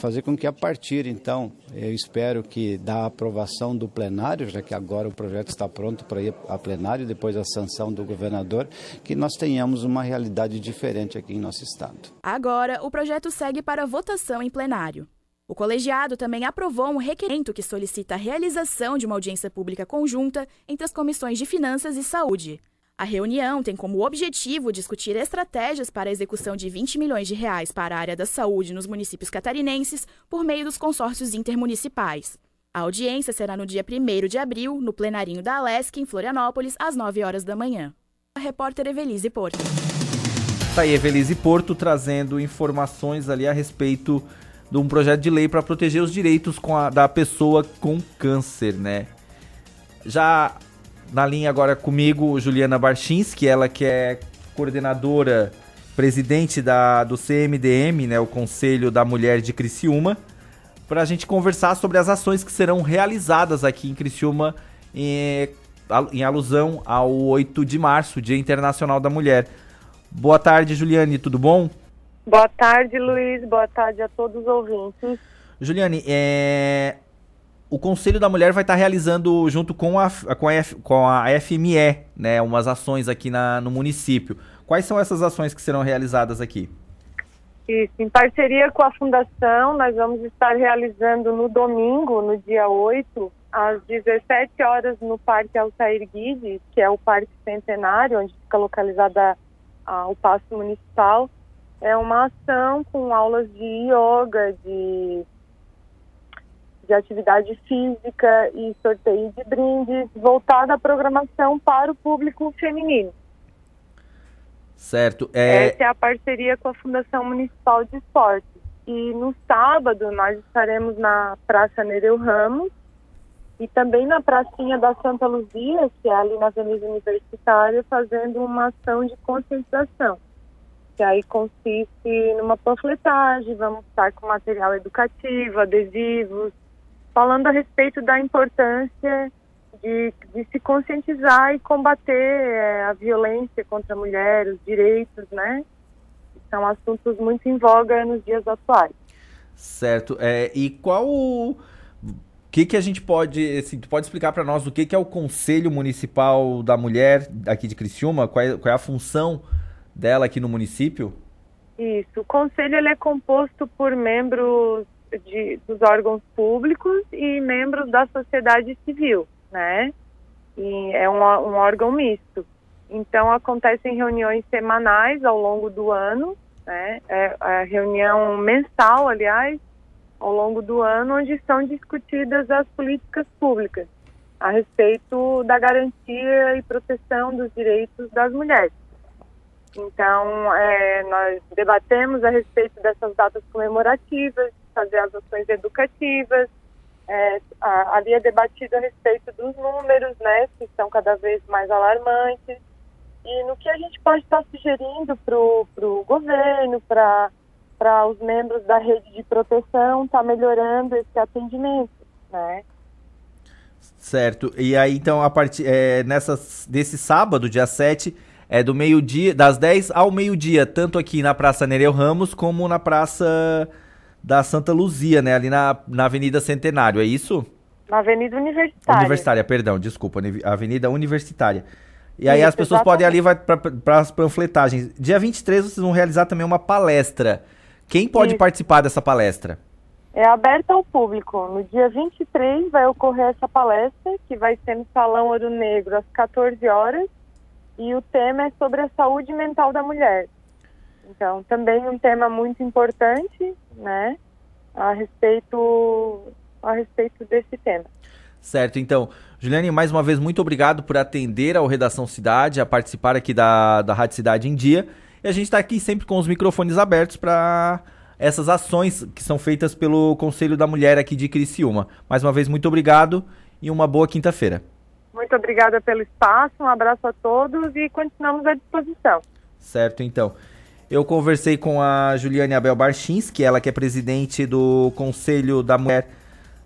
S38: fazer com que a partir, então, eu espero que da aprovação do plenário, já que agora o projeto está pronto para ir a plenário, depois a sanção do governador, que nós tenhamos uma realidade diferente aqui em nosso estado.
S37: Agora, o projeto segue para votação em plenário. O colegiado também aprovou um requerimento que solicita a realização de uma audiência pública conjunta entre as comissões de Finanças e Saúde. A reunião tem como objetivo discutir estratégias para a execução de 20 milhões de reais para a área da saúde nos municípios catarinenses por meio dos consórcios intermunicipais. A audiência será no dia 1 de abril, no plenarinho da Alesc, em Florianópolis, às 9 horas da manhã. A repórter Evelise Porto.
S1: Tá aí, Evelise Porto trazendo informações ali a respeito de um projeto de lei para proteger os direitos a, da pessoa com câncer, né? Já na linha agora comigo, Juliana Barchinski, ela que é coordenadora, presidente da, do CMDM, né, o Conselho da Mulher de Criciúma, para a gente conversar sobre as ações que serão realizadas aqui em Criciúma em, em alusão ao 8 de março, Dia Internacional da Mulher. Boa tarde, Juliane, tudo bom?
S39: Boa tarde, Luiz. Boa tarde a todos os ouvintes.
S1: Juliane, é, o Conselho da Mulher vai estar realizando, junto com a, com a, F, com a FME, né, umas ações aqui na, no município. Quais são essas ações que serão realizadas aqui?
S39: Isso, em parceria com a Fundação, nós vamos estar realizando no domingo, no dia 8, às 17 horas, no Parque Altair Guides, que é o Parque Centenário, onde fica localizada a, o Paço Municipal. É uma ação com aulas de yoga, de de atividade física e sorteio de brindes voltada à programação para o público feminino.
S1: Certo. É...
S39: Essa é a parceria com a Fundação Municipal de Esportes. E no sábado nós estaremos na Praça Nereu Ramos e também na Pracinha da Santa Luzia, que é ali na Avenida Universitária, fazendo uma ação de conscientização. Que aí consiste numa panfletagem, vamos estar com material educativo, adesivos, falando a respeito da importância de, de se conscientizar e combater é, a violência contra a mulher, os direitos, né? São assuntos muito em voga nos dias atuais.
S1: Certo. É, e qual o que, que a gente pode, assim, tu pode explicar para nós o que, que é o Conselho Municipal da Mulher aqui de Criciúma? Qual é, qual é a função dela aqui no município?
S39: Isso. O conselho ele é composto por membros de, dos órgãos públicos e membros da sociedade civil, né? E é um, um órgão misto. Então, acontecem reuniões semanais ao longo do ano, né? É a reunião mensal, aliás, ao longo do ano, onde são discutidas as políticas públicas a respeito da garantia e proteção dos direitos das mulheres. Então, é, nós debatemos a respeito dessas datas comemorativas, fazer as ações educativas. É, ali é debatido a respeito dos números, né, que são cada vez mais alarmantes, e no que a gente pode estar sugerindo para o governo, para os membros da rede de proteção, está melhorando esse atendimento, né.
S1: Certo. E aí, então, a partir é, nessas, desse sábado, dia 7, é do meio-dia, das 10 ao meio-dia, tanto aqui na Praça Nereu Ramos como na Praça da Santa Luzia, né? Ali na, na Avenida Centenário, é isso?
S39: Na Avenida Universitária.
S1: Universitária, perdão, desculpa, Avenida Universitária. E aí
S39: Isso,
S1: as pessoas podem ali vai para as panfletagens. Dia 23 vocês vão realizar também uma palestra. Quem pode
S39: Isso.
S1: participar dessa palestra?
S39: É aberta ao público. No dia 23 vai ocorrer essa palestra, que vai ser no Salão Ouro Negro, às 14 horas. E o tema é sobre a saúde mental da mulher. Então, também um tema muito importante, né? A respeito, a respeito desse tema.
S1: Certo, então, Juliane, mais uma vez, muito obrigado por atender ao Redação Cidade, a participar aqui da, da Rádio Cidade em Dia. E a gente está aqui sempre com os microfones abertos para essas ações que são feitas pelo Conselho da Mulher aqui de Criciúma. Mais uma vez, muito obrigado e uma boa quinta-feira.
S39: Muito obrigada pelo espaço, um abraço a todos e continuamos à disposição.
S1: Certo, então. Eu conversei com a Juliane Abel Barchinski, ela que é presidente do Conselho da Mulher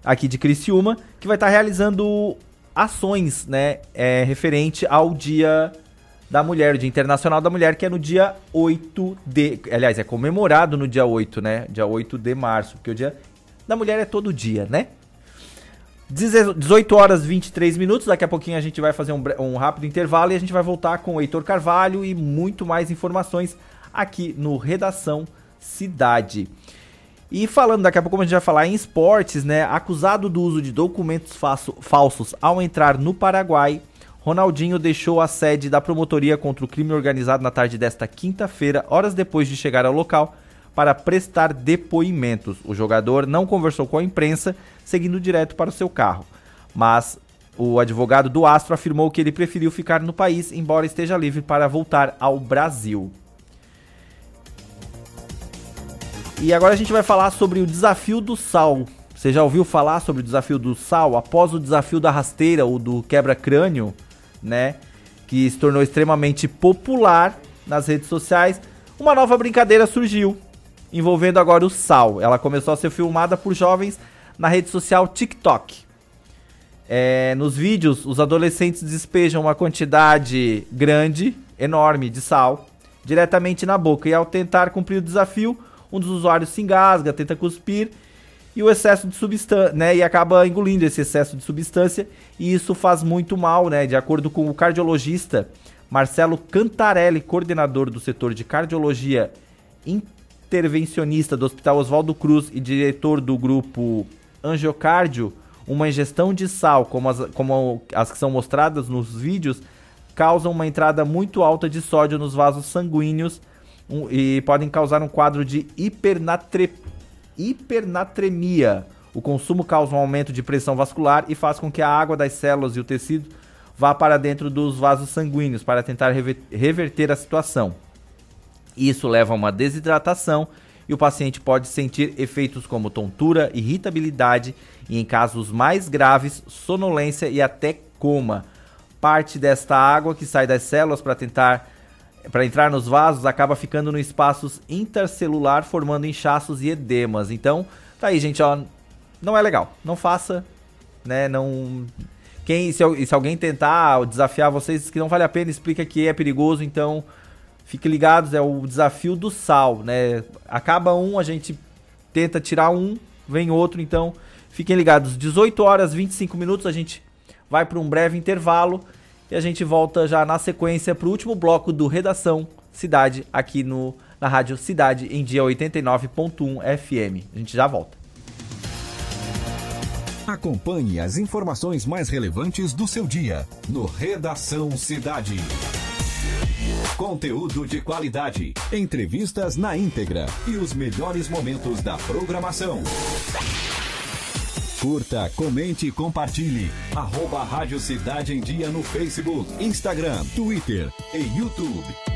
S1: aqui de Criciúma, que vai estar realizando ações, né, é, referente ao Dia da Mulher, o Dia Internacional da Mulher, que é no dia 8 de... Aliás, é comemorado no dia 8, né, dia 8 de março, porque o Dia da Mulher é todo dia, né? 18 horas e 23 minutos. Daqui a pouquinho a gente vai fazer um, um rápido intervalo e a gente vai voltar com o Heitor Carvalho e muito mais informações aqui no Redação Cidade. E falando, daqui a pouco a gente vai falar em esportes, né? Acusado do uso de documentos falsos ao entrar no Paraguai, Ronaldinho deixou a sede da promotoria contra o crime organizado na tarde desta quinta-feira, horas depois de chegar ao local, para prestar depoimentos. O jogador não conversou com a imprensa, seguindo direto para o seu carro. Mas o advogado do Astro afirmou que ele preferiu ficar no país, embora esteja livre para voltar ao Brasil. E agora a gente vai falar sobre o desafio do sal. Você já ouviu falar sobre o desafio do sal? Após o desafio da rasteira ou do quebra-crânio, né? Que se tornou extremamente popular nas redes sociais, uma nova brincadeira surgiu, envolvendo agora o sal. Ela começou a ser filmada por jovens na rede social TikTok. É, nos vídeos, os adolescentes despejam uma quantidade grande, enorme de sal diretamente na boca. E ao tentar cumprir o desafio, um dos usuários se engasga, tenta cuspir e o excesso de substância, né, e acaba engolindo esse excesso de substância. E isso faz muito mal, né, de acordo com o cardiologista Marcelo Cantarelli, coordenador do setor de cardiologia intervencionista do Hospital Oswaldo Cruz e diretor do grupo Angiocárdio, uma ingestão de sal, como as, como as que são mostradas nos vídeos, causam uma entrada muito alta de sódio nos vasos sanguíneos um- e podem causar um quadro de hipernatre, hipernatremia. O consumo causa um aumento de pressão vascular e faz com que a água das células e o tecido vá para dentro dos vasos sanguíneos para tentar rever- reverter a situação. Isso leva a uma desidratação e o paciente pode sentir efeitos como tontura, irritabilidade e, em casos mais graves, sonolência e até coma. Parte desta água que sai das células para tentar para entrar nos vasos acaba ficando no espaços intercelular formando inchaços e edemas. Então, tá aí, gente, ó, não é legal. Não faça, né? Não quem se, se alguém tentar desafiar vocês que não vale a pena, explica que é perigoso, então fiquem ligados, é o desafio do sal, né? Acaba um, a gente tenta tirar um, vem outro, então fiquem ligados. 18 horas 25 minutos, a gente vai para um breve intervalo e a gente volta já na sequência para o último bloco do Redação Cidade aqui no na Rádio Cidade em dia 89.1 FM. A gente já volta.
S2: Acompanhe as informações mais relevantes do seu dia no Redação Cidade. Conteúdo de qualidade, entrevistas na íntegra e os melhores momentos da programação. Curta, comente e compartilhe. Arroba Rádio Cidade em Dia no Facebook, Instagram, Twitter e YouTube.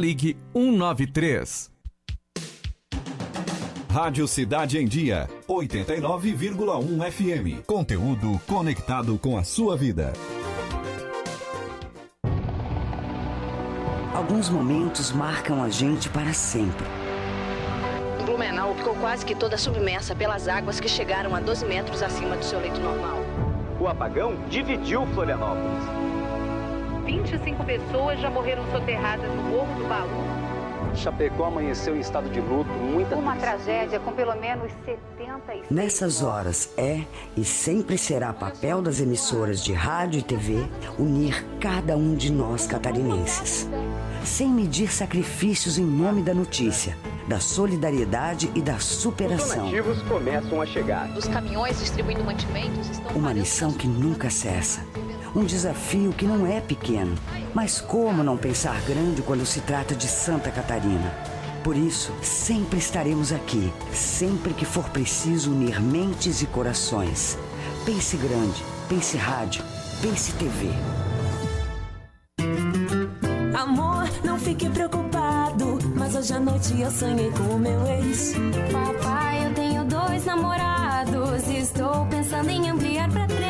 S40: ligue 193.
S2: Rádio Cidade em Dia, 89,1 FM. Conteúdo conectado com a sua vida.
S19: Alguns momentos marcam a gente para sempre.
S41: Blumenau ficou quase que toda submersa pelas águas que chegaram a 12 metros acima do seu leito normal.
S42: O apagão dividiu Florianópolis.
S43: 25 pessoas já morreram soterradas no Morro do Baú
S42: Chapecó amanheceu em estado de luto, muita
S43: Uma tragédia com pelo menos 76...
S19: Nessas horas é e sempre será papel das emissoras de rádio e TV unir cada um de nós catarinenses. Sem medir sacrifícios em nome da notícia, da solidariedade e da superação.
S42: Os donativos começam a chegar.
S41: Os caminhões distribuindo mantimentos estão...
S19: Uma missão que nunca cessa. Um desafio que não é pequeno. Mas como não pensar grande quando se trata de Santa Catarina? Por isso, sempre estaremos aqui, sempre que for preciso unir mentes e corações. Pense grande, pense rádio, pense TV.
S44: Amor, não fique preocupado, mas hoje à noite eu sonhei com o meu ex.
S15: Papai, eu tenho dois namorados estou pensando em ampliar pra três.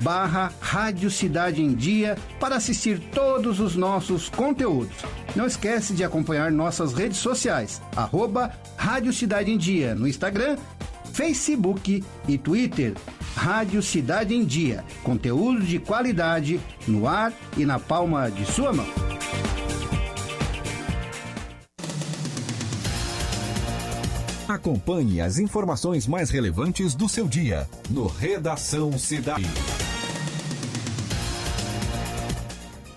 S45: barra Rádio Cidade em Dia para assistir todos os nossos conteúdos. Não esquece de acompanhar nossas redes sociais, arroba Rádio Cidade em Dia no Instagram, Facebook e Twitter. Rádio Cidade em Dia, conteúdo de qualidade no ar e na palma de sua mão.
S2: Acompanhe as informações mais relevantes do seu dia no Redação Cidade.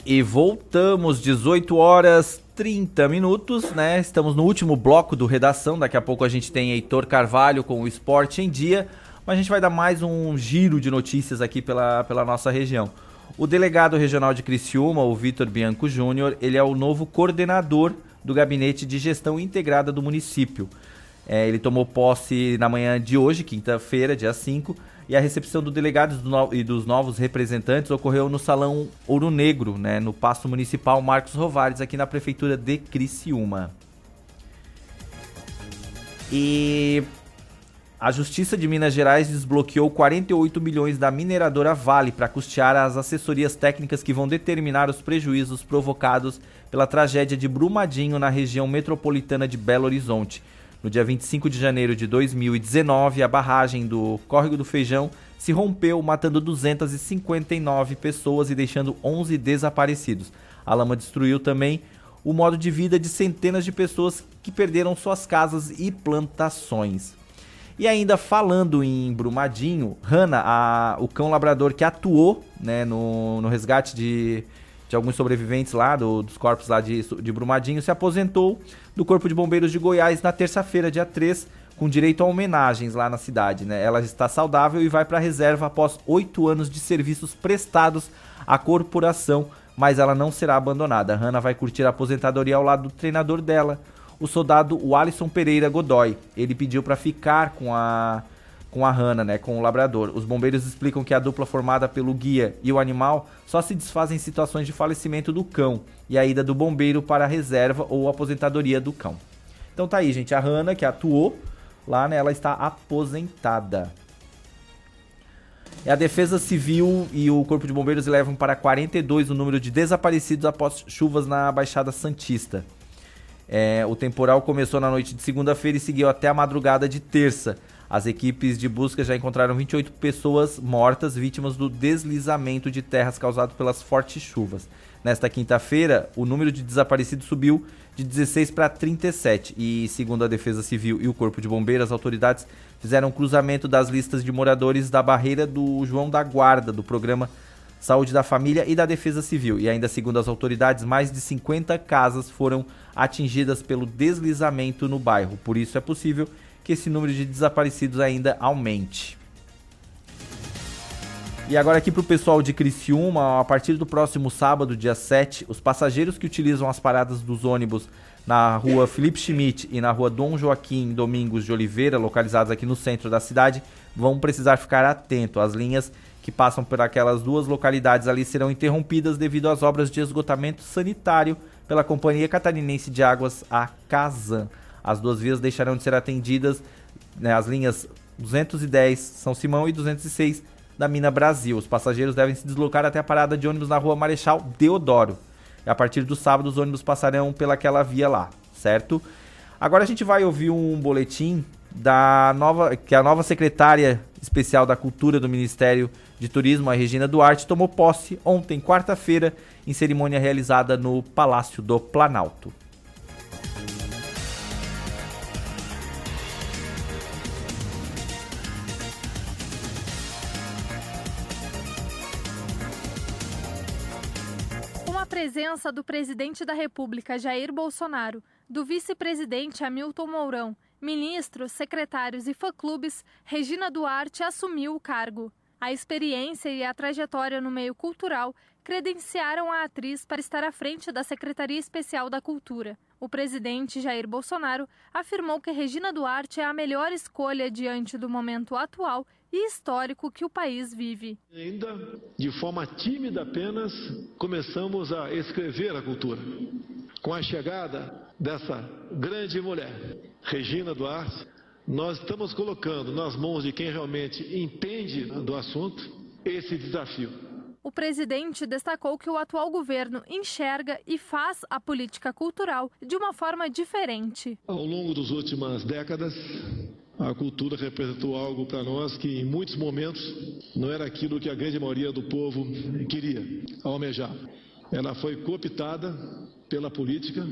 S1: E voltamos, 18 horas 30 minutos, né? Estamos no último bloco do Redação. Daqui a pouco a gente tem Heitor Carvalho com o Esporte em Dia. Mas a gente vai dar mais um giro de notícias aqui pela, pela nossa região. O delegado regional de Criciúma, o Vitor Bianco Júnior, ele é o novo coordenador do Gabinete de Gestão Integrada do município. É, ele tomou posse na manhã de hoje, quinta-feira, dia 5, e a recepção do delegado e dos novos representantes ocorreu no Salão Ouro Negro, né, no Paço Municipal Marcos Rovares, aqui na Prefeitura de Criciúma. E a Justiça de Minas Gerais desbloqueou 48 milhões da mineradora Vale para custear as assessorias técnicas que vão determinar os prejuízos provocados pela tragédia de Brumadinho na região metropolitana de Belo Horizonte. No dia 25 de janeiro de 2019, a barragem do Córrego do Feijão se rompeu, matando 259 pessoas e deixando 11 desaparecidos. A lama destruiu também o modo de vida de centenas de pessoas que perderam suas casas e plantações. E ainda falando em Brumadinho, Hanna, a, o cão labrador que atuou né, no, no resgate de, de alguns sobreviventes lá, do, dos corpos lá de, de Brumadinho, se aposentou do Corpo de Bombeiros de Goiás na terça-feira, dia 3, com direito a homenagens lá na cidade. Né? Ela está saudável e vai para a reserva após oito anos de serviços prestados à corporação, mas ela não será abandonada. Hanna vai curtir a aposentadoria ao lado do treinador dela, o soldado Alisson Pereira Godoy. Ele pediu para ficar com a com a Hanna, né, com o labrador. Os bombeiros explicam que a dupla formada pelo guia e o animal só se desfaz em situações de falecimento do cão e a ida do bombeiro para a reserva ou aposentadoria do cão. Então tá aí, gente, a Hanna que atuou lá, né, ela está aposentada. E a Defesa Civil e o Corpo de Bombeiros levam para 42 o número de desaparecidos após chuvas na Baixada Santista. É, o temporal começou na noite de segunda-feira e seguiu até a madrugada de terça. As equipes de busca já encontraram 28 pessoas mortas, vítimas do deslizamento de terras causado pelas fortes chuvas. Nesta quinta-feira, o número de desaparecidos subiu de 16 para 37 e, segundo a Defesa Civil e o Corpo de Bombeiros, as autoridades fizeram um cruzamento das listas de moradores da barreira do João da Guarda, do programa Saúde da Família e da Defesa Civil. E ainda segundo as autoridades, mais de 50 casas foram atingidas pelo deslizamento no bairro. Por isso é possível que esse número de desaparecidos ainda aumente. E agora aqui para o pessoal de Criciúma, a partir do próximo sábado, dia 7, os passageiros que utilizam as paradas dos ônibus na rua Felipe Schmidt e na rua Dom Joaquim Domingos de Oliveira, localizados aqui no centro da cidade, vão precisar ficar atento. As linhas que passam por aquelas duas localidades ali serão interrompidas devido às obras de esgotamento sanitário pela Companhia Catarinense de Águas, a Casan. As duas vias deixarão de ser atendidas, né, as linhas 210 São Simão e 206 da Mina Brasil. Os passageiros devem se deslocar até a parada de ônibus na rua Marechal Deodoro. E a partir do sábado os ônibus passarão pelaquela via lá, certo? Agora a gente vai ouvir um boletim da nova que a nova secretária especial da Cultura do Ministério de Turismo, a Regina Duarte, tomou posse ontem, quarta-feira, em cerimônia realizada no Palácio do Planalto.
S46: Presença do presidente da República, Jair Bolsonaro, do vice-presidente Hamilton Mourão ministros, secretários e fã-clubes, Regina Duarte assumiu o cargo. A experiência e a trajetória no meio cultural credenciaram a atriz para estar à frente da Secretaria Especial da Cultura. O presidente Jair Bolsonaro afirmou que Regina Duarte é a melhor escolha diante do momento atual e histórico que o país vive.
S47: Ainda de forma tímida apenas, começamos a escrever a cultura. Com a chegada dessa grande mulher, Regina Duarte, nós estamos colocando nas mãos de quem realmente entende do assunto esse desafio.
S46: O presidente destacou que o atual governo enxerga e faz a política cultural de uma forma diferente.
S47: Ao longo das últimas décadas, a cultura representou algo para nós que em muitos momentos não era aquilo que a grande maioria do povo queria, almejar. Ela foi cooptada pela política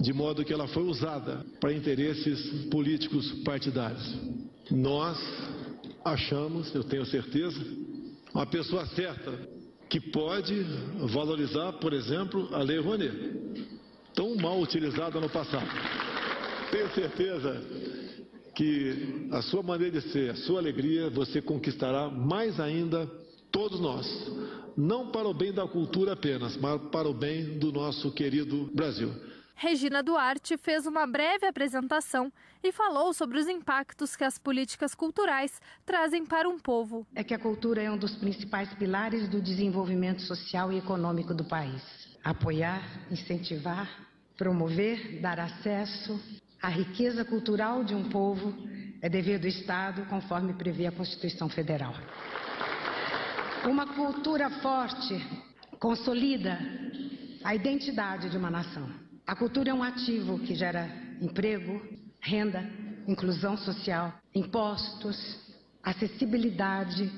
S47: de modo que ela foi usada para interesses políticos partidários. Nós achamos, eu tenho certeza, uma pessoa certa que pode valorizar, por exemplo, a Lei Rouanet, tão mal utilizada no passado. Tenho certeza que a sua maneira de ser, a sua alegria, você conquistará mais ainda todos nós, não para o bem da cultura apenas, mas para o bem do nosso querido Brasil.
S46: Regina Duarte fez uma breve apresentação e falou sobre os impactos que as políticas culturais trazem para um povo.
S48: É que a cultura é um dos principais pilares do desenvolvimento social e econômico do país. Apoiar, incentivar, promover, dar acesso à riqueza cultural de um povo é dever do Estado, conforme prevê a Constituição Federal. Uma cultura forte consolida a identidade de uma nação. A cultura é um ativo que gera emprego, renda, inclusão social, impostos, acessibilidade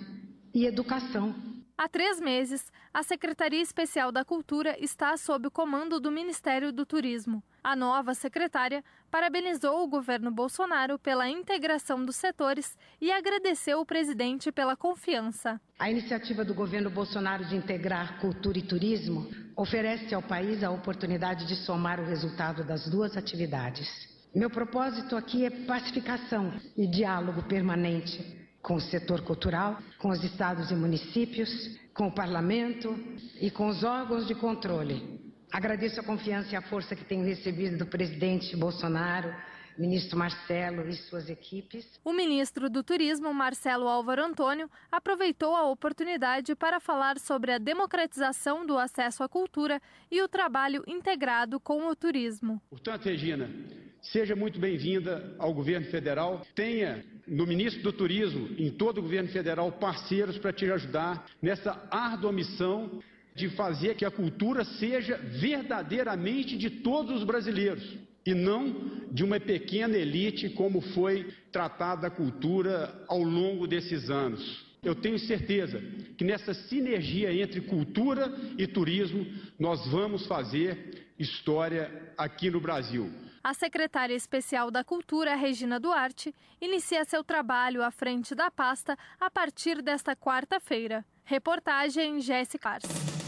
S48: e educação.
S46: Há três meses, a Secretaria Especial da Cultura está sob o comando do Ministério do Turismo. A nova secretária parabenizou o governo Bolsonaro pela integração dos setores e agradeceu o presidente pela confiança.
S48: A iniciativa do governo Bolsonaro de integrar cultura e turismo oferece ao país a oportunidade de somar o resultado das duas atividades. Meu propósito aqui é pacificação e diálogo permanente com o setor cultural, com os estados e municípios, com o parlamento e com os órgãos de controle. Agradeço a confiança e a força que tenho recebido do presidente Bolsonaro, ministro Marcelo e suas equipes.
S46: O ministro do Turismo, Marcelo Álvaro Antônio, aproveitou a oportunidade para falar sobre a democratização do acesso à cultura e o trabalho integrado com o turismo.
S49: Portanto, Regina, seja muito bem-vinda ao governo federal. Tenha no ministro do Turismo, em todo o governo federal, parceiros para te ajudar nessa árdua missão de fazer que a cultura seja verdadeiramente de todos os brasileiros e não de uma pequena elite como foi tratada a cultura ao longo desses anos. Eu tenho certeza que nessa sinergia entre cultura e turismo nós vamos fazer história aqui no Brasil.
S46: A secretária especial da Cultura, Regina Duarte, inicia seu trabalho à frente da pasta a partir desta quarta-feira. Reportagem Jéssica Ars.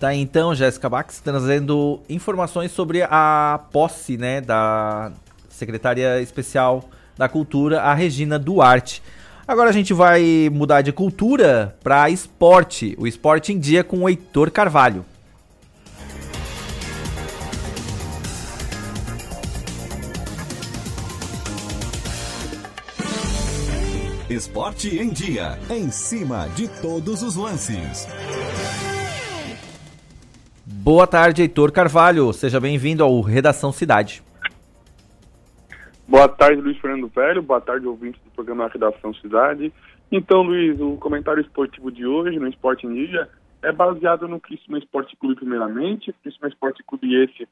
S1: Tá então, Jéssica Bax trazendo informações sobre a posse, né, da secretária especial da Cultura, a Regina Duarte. Agora a gente vai mudar de cultura para esporte. O esporte em dia com o Heitor Carvalho.
S2: Esporte em Dia. Em cima de todos os lances.
S1: Boa tarde, Heitor Carvalho. Seja bem-vindo ao Redação Cidade.
S35: Boa tarde, Luiz Fernando Velho. Boa tarde, ouvintes do programa Redação Cidade. Então, Luiz, o comentário esportivo de hoje no Esporte Dia é baseado no Criciúma Esporte Clube primeiramente. Criciúma Esporte Clube esse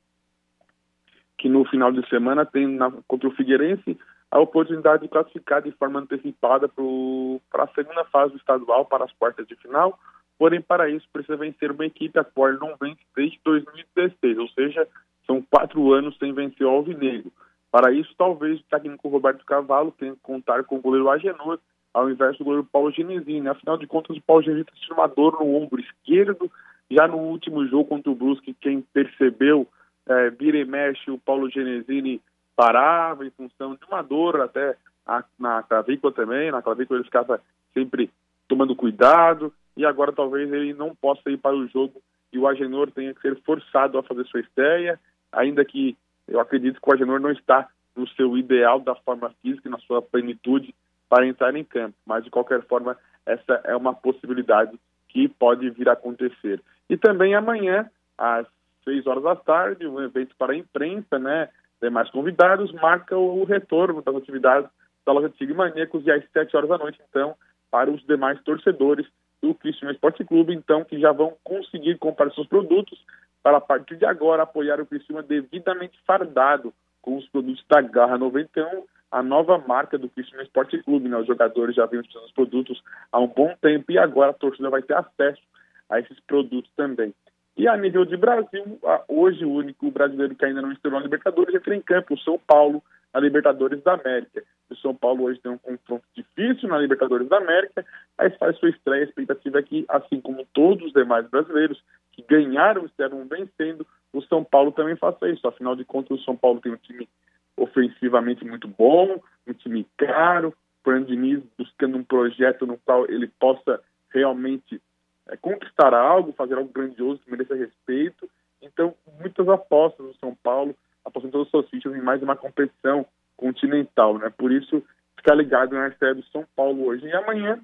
S35: que no final de semana tem na, contra o Figueirense a oportunidade de classificar de forma antecipada para a segunda fase do estadual, para as quartas de final. Porém, para isso, precisa vencer uma equipe a qual não vence desde 2016, ou seja, são quatro anos sem vencer o Alvinegro. Para isso, talvez o técnico Roberto Cavalo tenha que contar com o goleiro Agenor, ao invés do goleiro Paulo Genesini. Afinal de contas, o Paulo Genesini tem uma dor no ombro esquerdo. Já no último jogo contra o Brusque, quem percebeu, é, vira e mexe, o Paulo Genesini parava em função de uma dor até a, na clavícula também, na clavícula ele ficava sempre tomando cuidado e agora talvez ele não possa ir para o jogo e o Agenor tenha que ser forçado a fazer sua estreia, ainda que eu acredito que o Agenor não está no seu ideal da forma física, na sua plenitude para entrar em campo, mas de qualquer forma essa é uma possibilidade que pode vir a acontecer. E também amanhã, às seis horas da tarde, um evento para a imprensa, né, demais convidados, marca o retorno das atividades da loja Tigre Maníacos e às 7 horas da noite, então, para os demais torcedores do Cristiano Esporte Clube, então, que já vão conseguir comprar seus produtos para, a partir de agora, apoiar o Cristiano devidamente fardado com os produtos da Garra 91, a nova marca do Cristiano Esporte Clube. Né? Os jogadores já vêm utilizando os produtos há um bom tempo e agora a torcida vai ter acesso a esses produtos também. E a nível de Brasil, hoje o único brasileiro que ainda não estreou na Libertadores entra em campo, o São Paulo, na Libertadores da América. O São Paulo hoje tem um confronto difícil na Libertadores da América, mas faz sua estreia. A expectativa é que, assim como todos os demais brasileiros que ganharam estavam vencendo, o São Paulo também faça isso. Afinal de contas, o São Paulo tem um time ofensivamente muito bom, um time caro, Fernando Diniz buscando um projeto no qual ele possa realmente é, conquistar algo, fazer algo grandioso que mereça respeito. Então, muitas apostas no São Paulo, os seus fichas em mais uma competição continental, né? Por isso, ficar ligado na estreia do São Paulo hoje. E amanhã,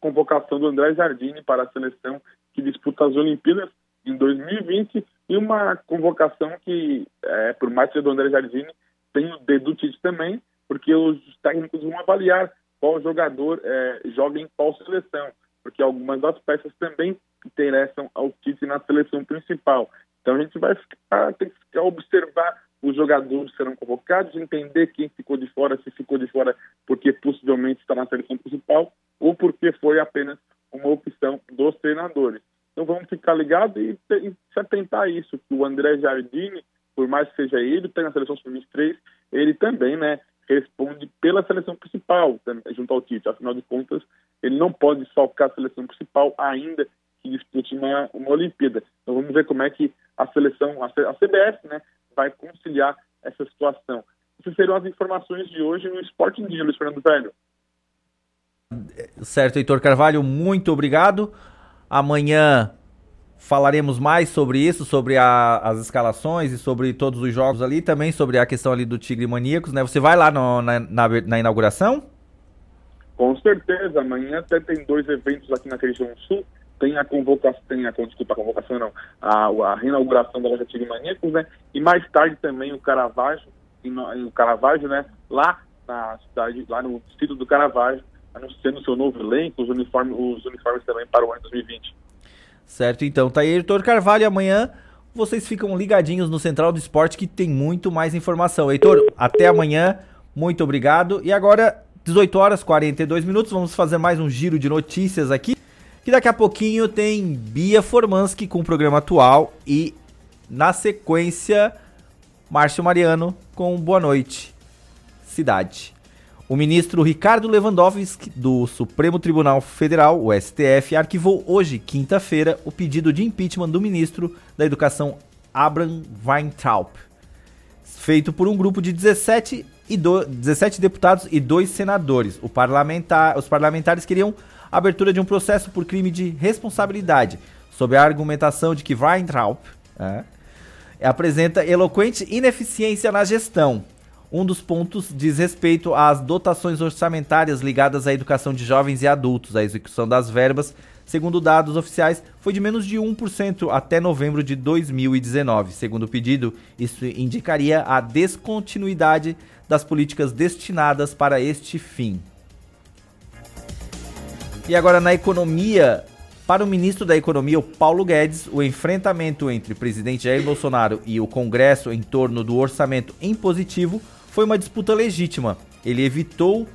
S35: convocação do André Jardine para a seleção que disputa as Olimpíadas em 2020 e uma convocação que, é, por mais que do André Jardine, tem o dedo Tite também, porque os técnicos vão avaliar qual jogador é, joga em qual seleção porque algumas das peças também interessam ao Tite na seleção principal. Então a gente vai ficar, tem que ficar observar os jogadores serão convocados, entender quem ficou de fora, se ficou de fora porque possivelmente está na seleção principal ou porque foi apenas uma opção dos treinadores. Então vamos ficar ligados e, e se atentar a isso, que o André Jardine, por mais que seja ele, tem na seleção sub-23, ele também, né, responde pela seleção principal, junto ao Tite. Afinal de contas, ele não pode falcar a seleção principal ainda que dispute uma, uma Olimpíada. Então vamos ver como é que a seleção, a, CBF, né, vai conciliar essa situação. Essas seriam as informações de hoje no Esporte Dia, Luiz Fernando Velho.
S1: Certo, Heitor Carvalho, muito obrigado. Amanhã falaremos mais sobre isso, sobre a, as escalações e sobre todos os jogos ali, também sobre a questão ali do Tigre Maníacos, né? Você vai lá no, na, na, na, inauguração?
S35: Com certeza, amanhã até tem dois eventos aqui na região sul, tem a convocação, tem a, desculpa, a convocação não, a, a reinauguração da loja Tigre Maníacos, né? E mais tarde também o Caravaggio, o Caravaggio, né? Lá na cidade, lá no distrito do Caravaggio, anunciando seu novo elenco, os uniformes, os uniformes também para o ano 2020.
S1: Certo, então tá aí, Heitor Carvalho. Amanhã vocês ficam ligadinhos no Central do Esporte que tem muito mais informação. Heitor, até amanhã. Muito obrigado. E agora, 18 horas 42 minutos, vamos fazer mais um giro de notícias aqui. Que daqui a pouquinho tem Bia Formansky com o programa atual e na sequência Márcio Mariano com Boa Noite Cidade. O ministro Ricardo Lewandowski, do Supremo Tribunal Federal, o STF, arquivou hoje, quinta-feira, o pedido de impeachment do ministro da Educação Abraham Weintraub, feito por um grupo de 17, e do, 17 deputados e dois senadores. Parlamentar, os parlamentares queriam abertura de um processo por crime de responsabilidade, sob a argumentação de que Weintraub é, apresenta eloquente ineficiência na gestão um dos pontos diz respeito às dotações orçamentárias ligadas à educação de jovens e adultos. A execução das verbas, segundo dados oficiais, foi de menos de 1% até novembro de 2019. Segundo o pedido, isso indicaria a descontinuidade das políticas destinadas para este fim. E agora na economia, para o ministro da Economia, o Paulo Guedes, o enfrentamento entre o presidente Jair Bolsonaro e o Congresso em torno do orçamento impositivo foi uma disputa legítima. Ele evitou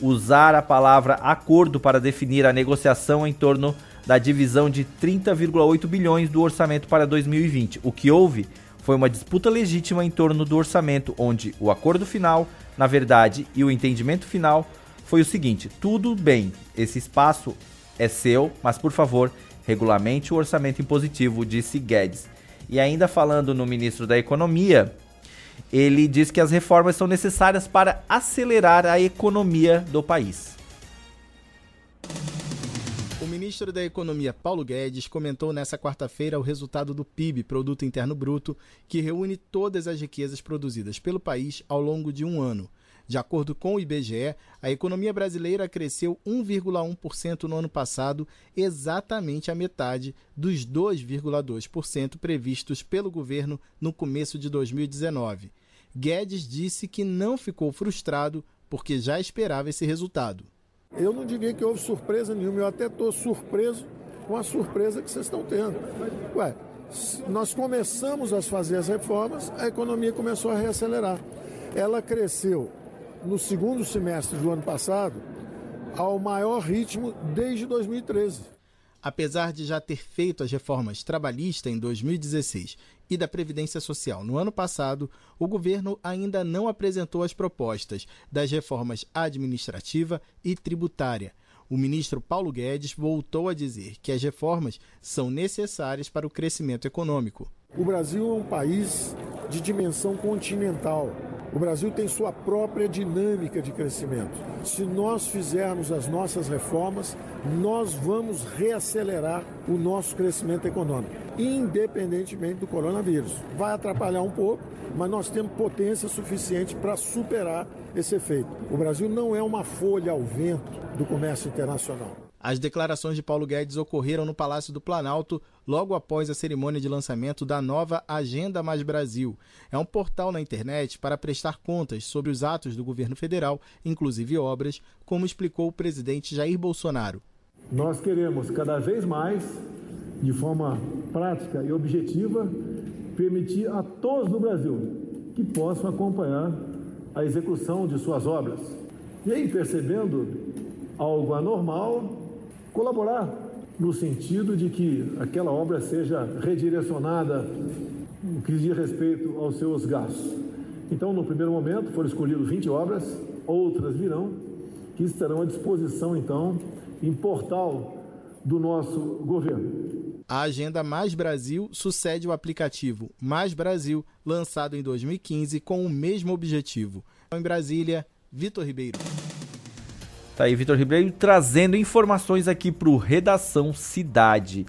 S1: usar a palavra acordo para definir a negociação em torno da divisão de 30,8 bilhões do orçamento para 2020. O que houve foi uma disputa legítima em torno do orçamento, onde o acordo final, na verdade, e o entendimento final foi o seguinte: tudo bem, esse espaço é seu, mas por favor, regulamente o orçamento impositivo, disse Guedes. E ainda falando no ministro da Economia, ele diz que as reformas são necessárias para acelerar a economia do país.
S50: O ministro da Economia Paulo Guedes comentou nesta quarta-feira o resultado do PIB, Produto Interno Bruto, que reúne todas as riquezas produzidas pelo país ao longo de um ano. De acordo com o IBGE, a economia brasileira cresceu 1,1% no ano passado, exatamente a metade dos 2,2% previstos pelo governo no começo de 2019. Guedes disse que não ficou frustrado porque já esperava esse resultado.
S51: Eu não diria que houve surpresa nenhuma, eu até estou surpreso com a surpresa que vocês estão tendo. Ué, nós começamos a fazer as reformas, a economia começou a reacelerar. Ela cresceu no segundo semestre do ano passado ao maior ritmo desde 2013.
S50: Apesar de já ter feito as reformas trabalhista em 2016 e da Previdência Social no ano passado, o governo ainda não apresentou as propostas das reformas administrativa e tributária. O ministro Paulo Guedes voltou a dizer que as reformas são necessárias para o crescimento econômico.
S51: O Brasil é um país de dimensão continental. O Brasil tem sua própria dinâmica de crescimento. Se nós fizermos as nossas reformas, nós vamos reacelerar o nosso crescimento econômico, independentemente do coronavírus. Vai atrapalhar um pouco, mas nós temos potência suficiente para superar esse efeito. O Brasil não é uma folha ao vento do comércio internacional.
S50: As declarações de Paulo Guedes ocorreram no Palácio do Planalto logo após a cerimônia de lançamento da nova Agenda Mais Brasil. É um portal na internet para prestar contas sobre os atos do governo federal, inclusive obras, como explicou o presidente Jair Bolsonaro.
S51: Nós queremos cada vez mais, de forma prática e objetiva, permitir a todos no Brasil que possam acompanhar a execução de suas obras E aí, percebendo algo anormal, colaborar no sentido de que aquela obra seja redirecionada no que diz respeito aos seus gastos. Então, no primeiro momento, foram escolhidas 20 obras, outras virão, que estarão à disposição, então, em portal do nosso governo.
S50: A Agenda Mais Brasil sucede o aplicativo Mais Brasil, lançado em 2015 com o mesmo objetivo. Em Brasília, Vitor Ribeiro.
S1: Tá aí, Vitor Ribeiro, trazendo informações aqui para o Redação Cidade.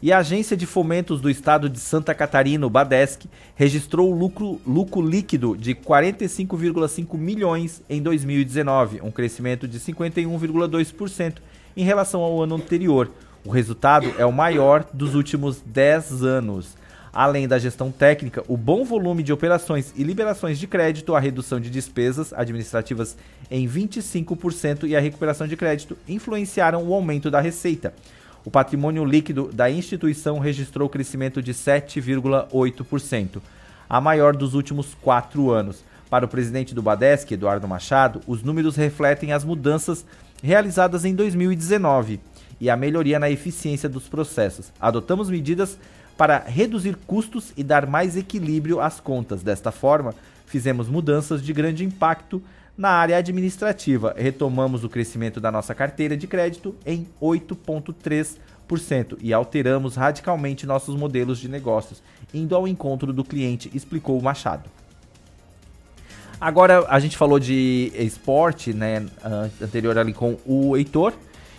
S1: E a Agência de Fomentos do Estado de Santa Catarina, o Badesc, registrou lucro, lucro líquido de 45,5 milhões em 2019, um crescimento de 51,2% em relação ao ano anterior. O resultado é o maior dos últimos 10 anos. Além da gestão técnica, o bom volume de operações e liberações de crédito, a redução de despesas administrativas em 25% e a recuperação de crédito influenciaram o aumento da receita. O patrimônio líquido da instituição registrou crescimento de 7,8%, a maior dos últimos quatro anos. Para o presidente do Badesc, Eduardo Machado, os números refletem as mudanças realizadas em 2019 e a melhoria na eficiência dos processos. Adotamos medidas para reduzir custos e dar mais equilíbrio às contas. Desta forma, fizemos mudanças de grande impacto na área administrativa, retomamos o crescimento da nossa carteira de crédito em 8,3% e alteramos radicalmente nossos modelos de negócios, indo ao encontro do cliente, explicou o Machado. Agora a gente falou de esporte, né, anterior ali com o Heitor,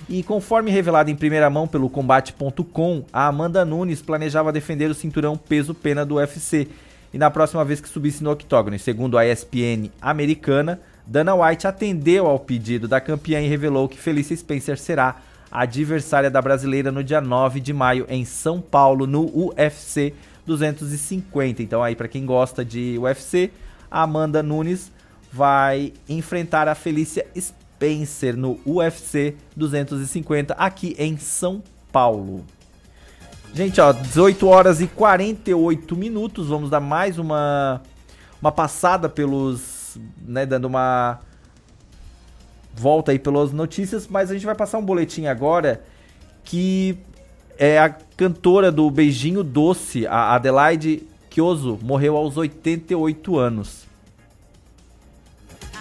S1: e conforme revelado em primeira mão pelo combate.com, a Amanda Nunes planejava defender o cinturão peso-pena do UFC e na próxima vez que subisse no octógono. segundo a ESPN americana, Dana White atendeu ao pedido da campeã e revelou que Felicia Spencer será a adversária da brasileira no dia 9 de maio em São Paulo, no UFC 250. Então aí para quem gosta de UFC, a Amanda Nunes vai enfrentar a Felícia Spencer no UFC 250 aqui em São Paulo. Gente, ó, 18 horas e 48 minutos. Vamos dar mais uma uma passada pelos né, dando uma volta aí pelas notícias, mas a gente vai passar um boletim agora que é a cantora do Beijinho Doce, a Adelaide Chioso, morreu aos 88 anos.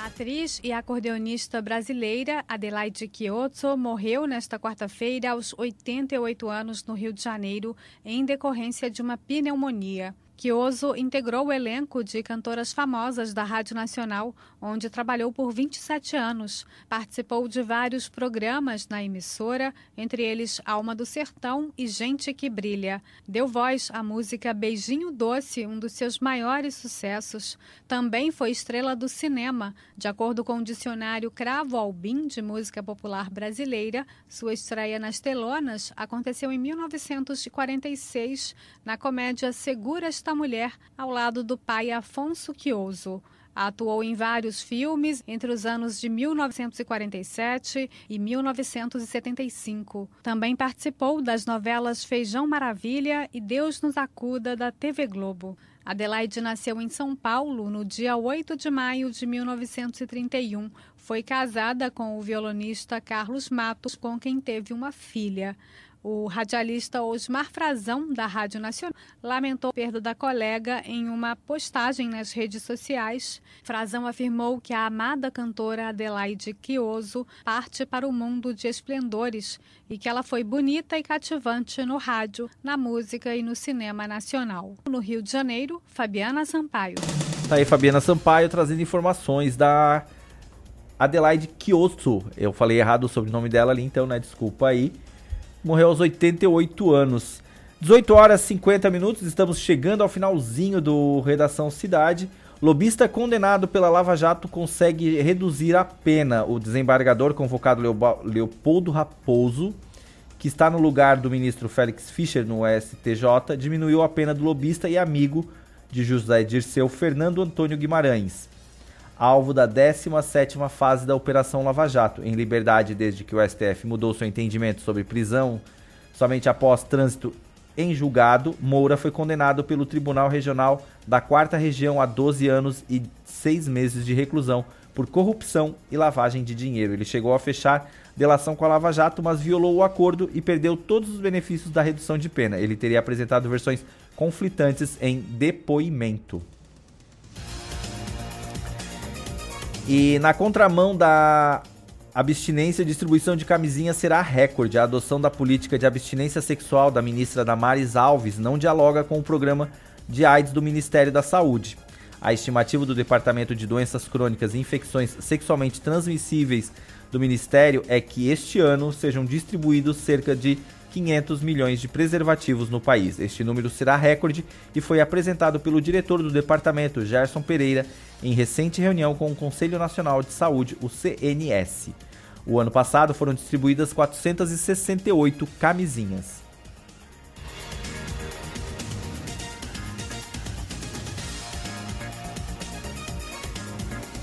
S52: Atriz e acordeonista brasileira Adelaide Chioso morreu nesta quarta-feira aos 88 anos no Rio de Janeiro em decorrência de uma pneumonia. Chioso integrou o elenco de cantoras famosas da Rádio Nacional, onde trabalhou por 27 anos. Participou de vários programas na emissora, entre eles Alma do Sertão e Gente que Brilha. Deu voz à música Beijinho Doce, um dos seus maiores sucessos. Também foi estrela do cinema. De acordo com o dicionário Cravo Albim de música popular brasileira, sua estreia nas telonas aconteceu em 1946 na comédia Segura esta mulher ao lado do pai Afonso Chioso. Atuou em vários filmes entre os anos de 1947 e 1975. Também participou das novelas Feijão Maravilha e Deus nos acuda da TV Globo. Adelaide nasceu em São Paulo no dia 8 de maio de 1931. Foi casada com o violonista Carlos Matos, com quem teve uma filha. O radialista Osmar Frazão, da Rádio Nacional, lamentou a perda da colega em uma postagem nas redes sociais. Frazão afirmou que a amada cantora Adelaide Quioso parte para o mundo de esplendores e que ela foi bonita e cativante no rádio, na música e no cinema nacional. No Rio de Janeiro, Fabiana Sampaio.
S1: Tá aí Fabiana Sampaio trazendo informações da Adelaide Quioso. Eu falei errado o sobrenome dela ali, então, né? Desculpa aí morreu aos 88 anos. 18 horas e 50 minutos, estamos chegando ao finalzinho do Redação Cidade. Lobista condenado pela Lava Jato consegue reduzir a pena. O desembargador convocado Leopoldo Raposo, que está no lugar do ministro Félix Fischer no STJ, diminuiu a pena do lobista e amigo de José Dirceu Fernando Antônio Guimarães alvo da 17ª fase da Operação Lava Jato, em liberdade desde que o STF mudou seu entendimento sobre prisão somente após trânsito em julgado, Moura foi condenado pelo Tribunal Regional da 4 Região a 12 anos e 6 meses de reclusão por corrupção e lavagem de dinheiro. Ele chegou a fechar delação com a Lava Jato, mas violou o acordo e perdeu todos os benefícios da redução de pena. Ele teria apresentado versões conflitantes em depoimento. E na contramão da abstinência e distribuição de camisinha será recorde. A adoção da política de abstinência sexual da ministra Damares Alves não dialoga com o programa de AIDS do Ministério da Saúde. A estimativa do Departamento de Doenças Crônicas e Infecções Sexualmente Transmissíveis do Ministério é que este ano sejam distribuídos cerca de 500 milhões de preservativos no país. Este número será recorde e foi apresentado pelo diretor do departamento, Gerson Pereira, em recente reunião com o Conselho Nacional de Saúde, o CNS. O ano passado foram distribuídas 468 camisinhas.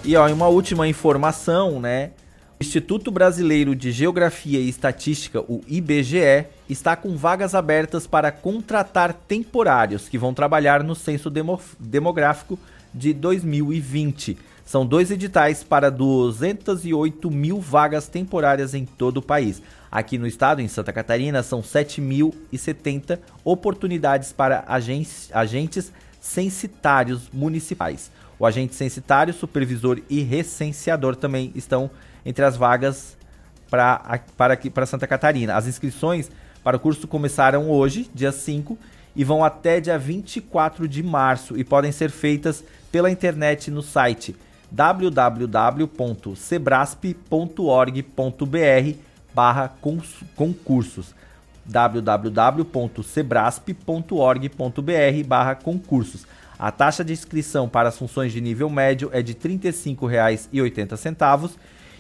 S1: E ó, uma última informação, né? O Instituto Brasileiro de Geografia e Estatística, o IBGE, está com vagas abertas para contratar temporários que vão trabalhar no censo demo demográfico de 2020. São dois editais para 208 mil vagas temporárias em todo o país. Aqui no estado, em Santa Catarina, são 7.070 oportunidades para agentes, agentes censitários municipais. O agente censitário, supervisor e recenseador também estão entre as vagas pra, para, para Santa Catarina. As inscrições para o curso começaram hoje, dia 5, e vão até dia 24 de março e podem ser feitas pela internet no site www.sebrasp.org.br barra concursos www.sebrasp.org.br barra concursos a taxa de inscrição para as funções de nível médio é de R$ 35,80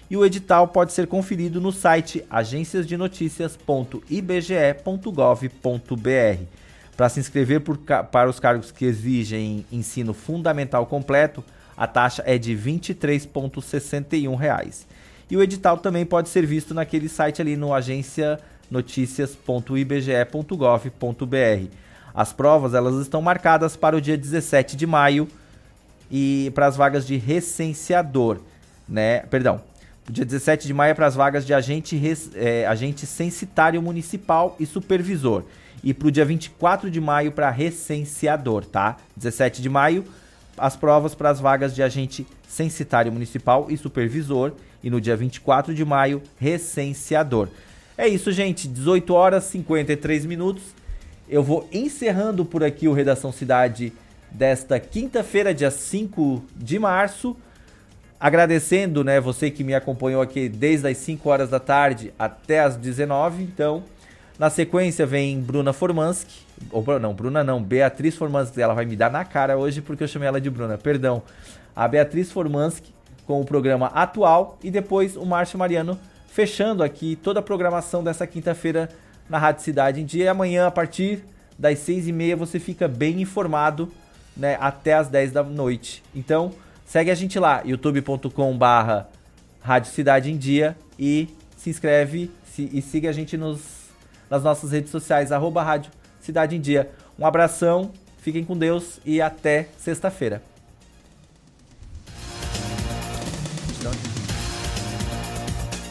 S1: e o edital pode ser conferido no site agenciasdenoticias.ibge.gov.br. Para se inscrever por, para os cargos que exigem ensino fundamental completo, a taxa é de R$ 23,61. E o edital também pode ser visto naquele site ali no agencianoticias.ibge.gov.br. As provas elas estão marcadas para o dia 17 de maio e para as vagas de recenseador, né? Perdão, dia 17 de maio é para as vagas de agente, é, agente censitário municipal e supervisor. E para o dia 24 de maio para recenseador, tá? 17 de maio, as provas para as vagas de agente censitário municipal e supervisor. E no dia 24 de maio, recenseador. É isso, gente. 18 horas e 53 minutos. Eu vou encerrando por aqui o Redação Cidade desta quinta-feira, dia 5 de março. Agradecendo, né, você que me acompanhou aqui desde as 5 horas da tarde até as 19. Então, na sequência vem Bruna Formanski, ou não, Bruna não, Beatriz Formanski, ela vai me dar na cara hoje porque eu chamei ela de Bruna, perdão. A Beatriz Formanski com o programa atual e depois o Márcio Mariano fechando aqui toda a programação dessa quinta-feira na Rádio Cidade em Dia. E amanhã, a partir das seis e meia, você fica bem informado né, até as 10 da noite. Então, segue a gente lá, youtube.com barra Rádio Cidade em Dia e se inscreve se, e siga a gente nos, nas nossas redes sociais, arroba Rádio Cidade em Dia. Um abração, fiquem com Deus e até sexta-feira.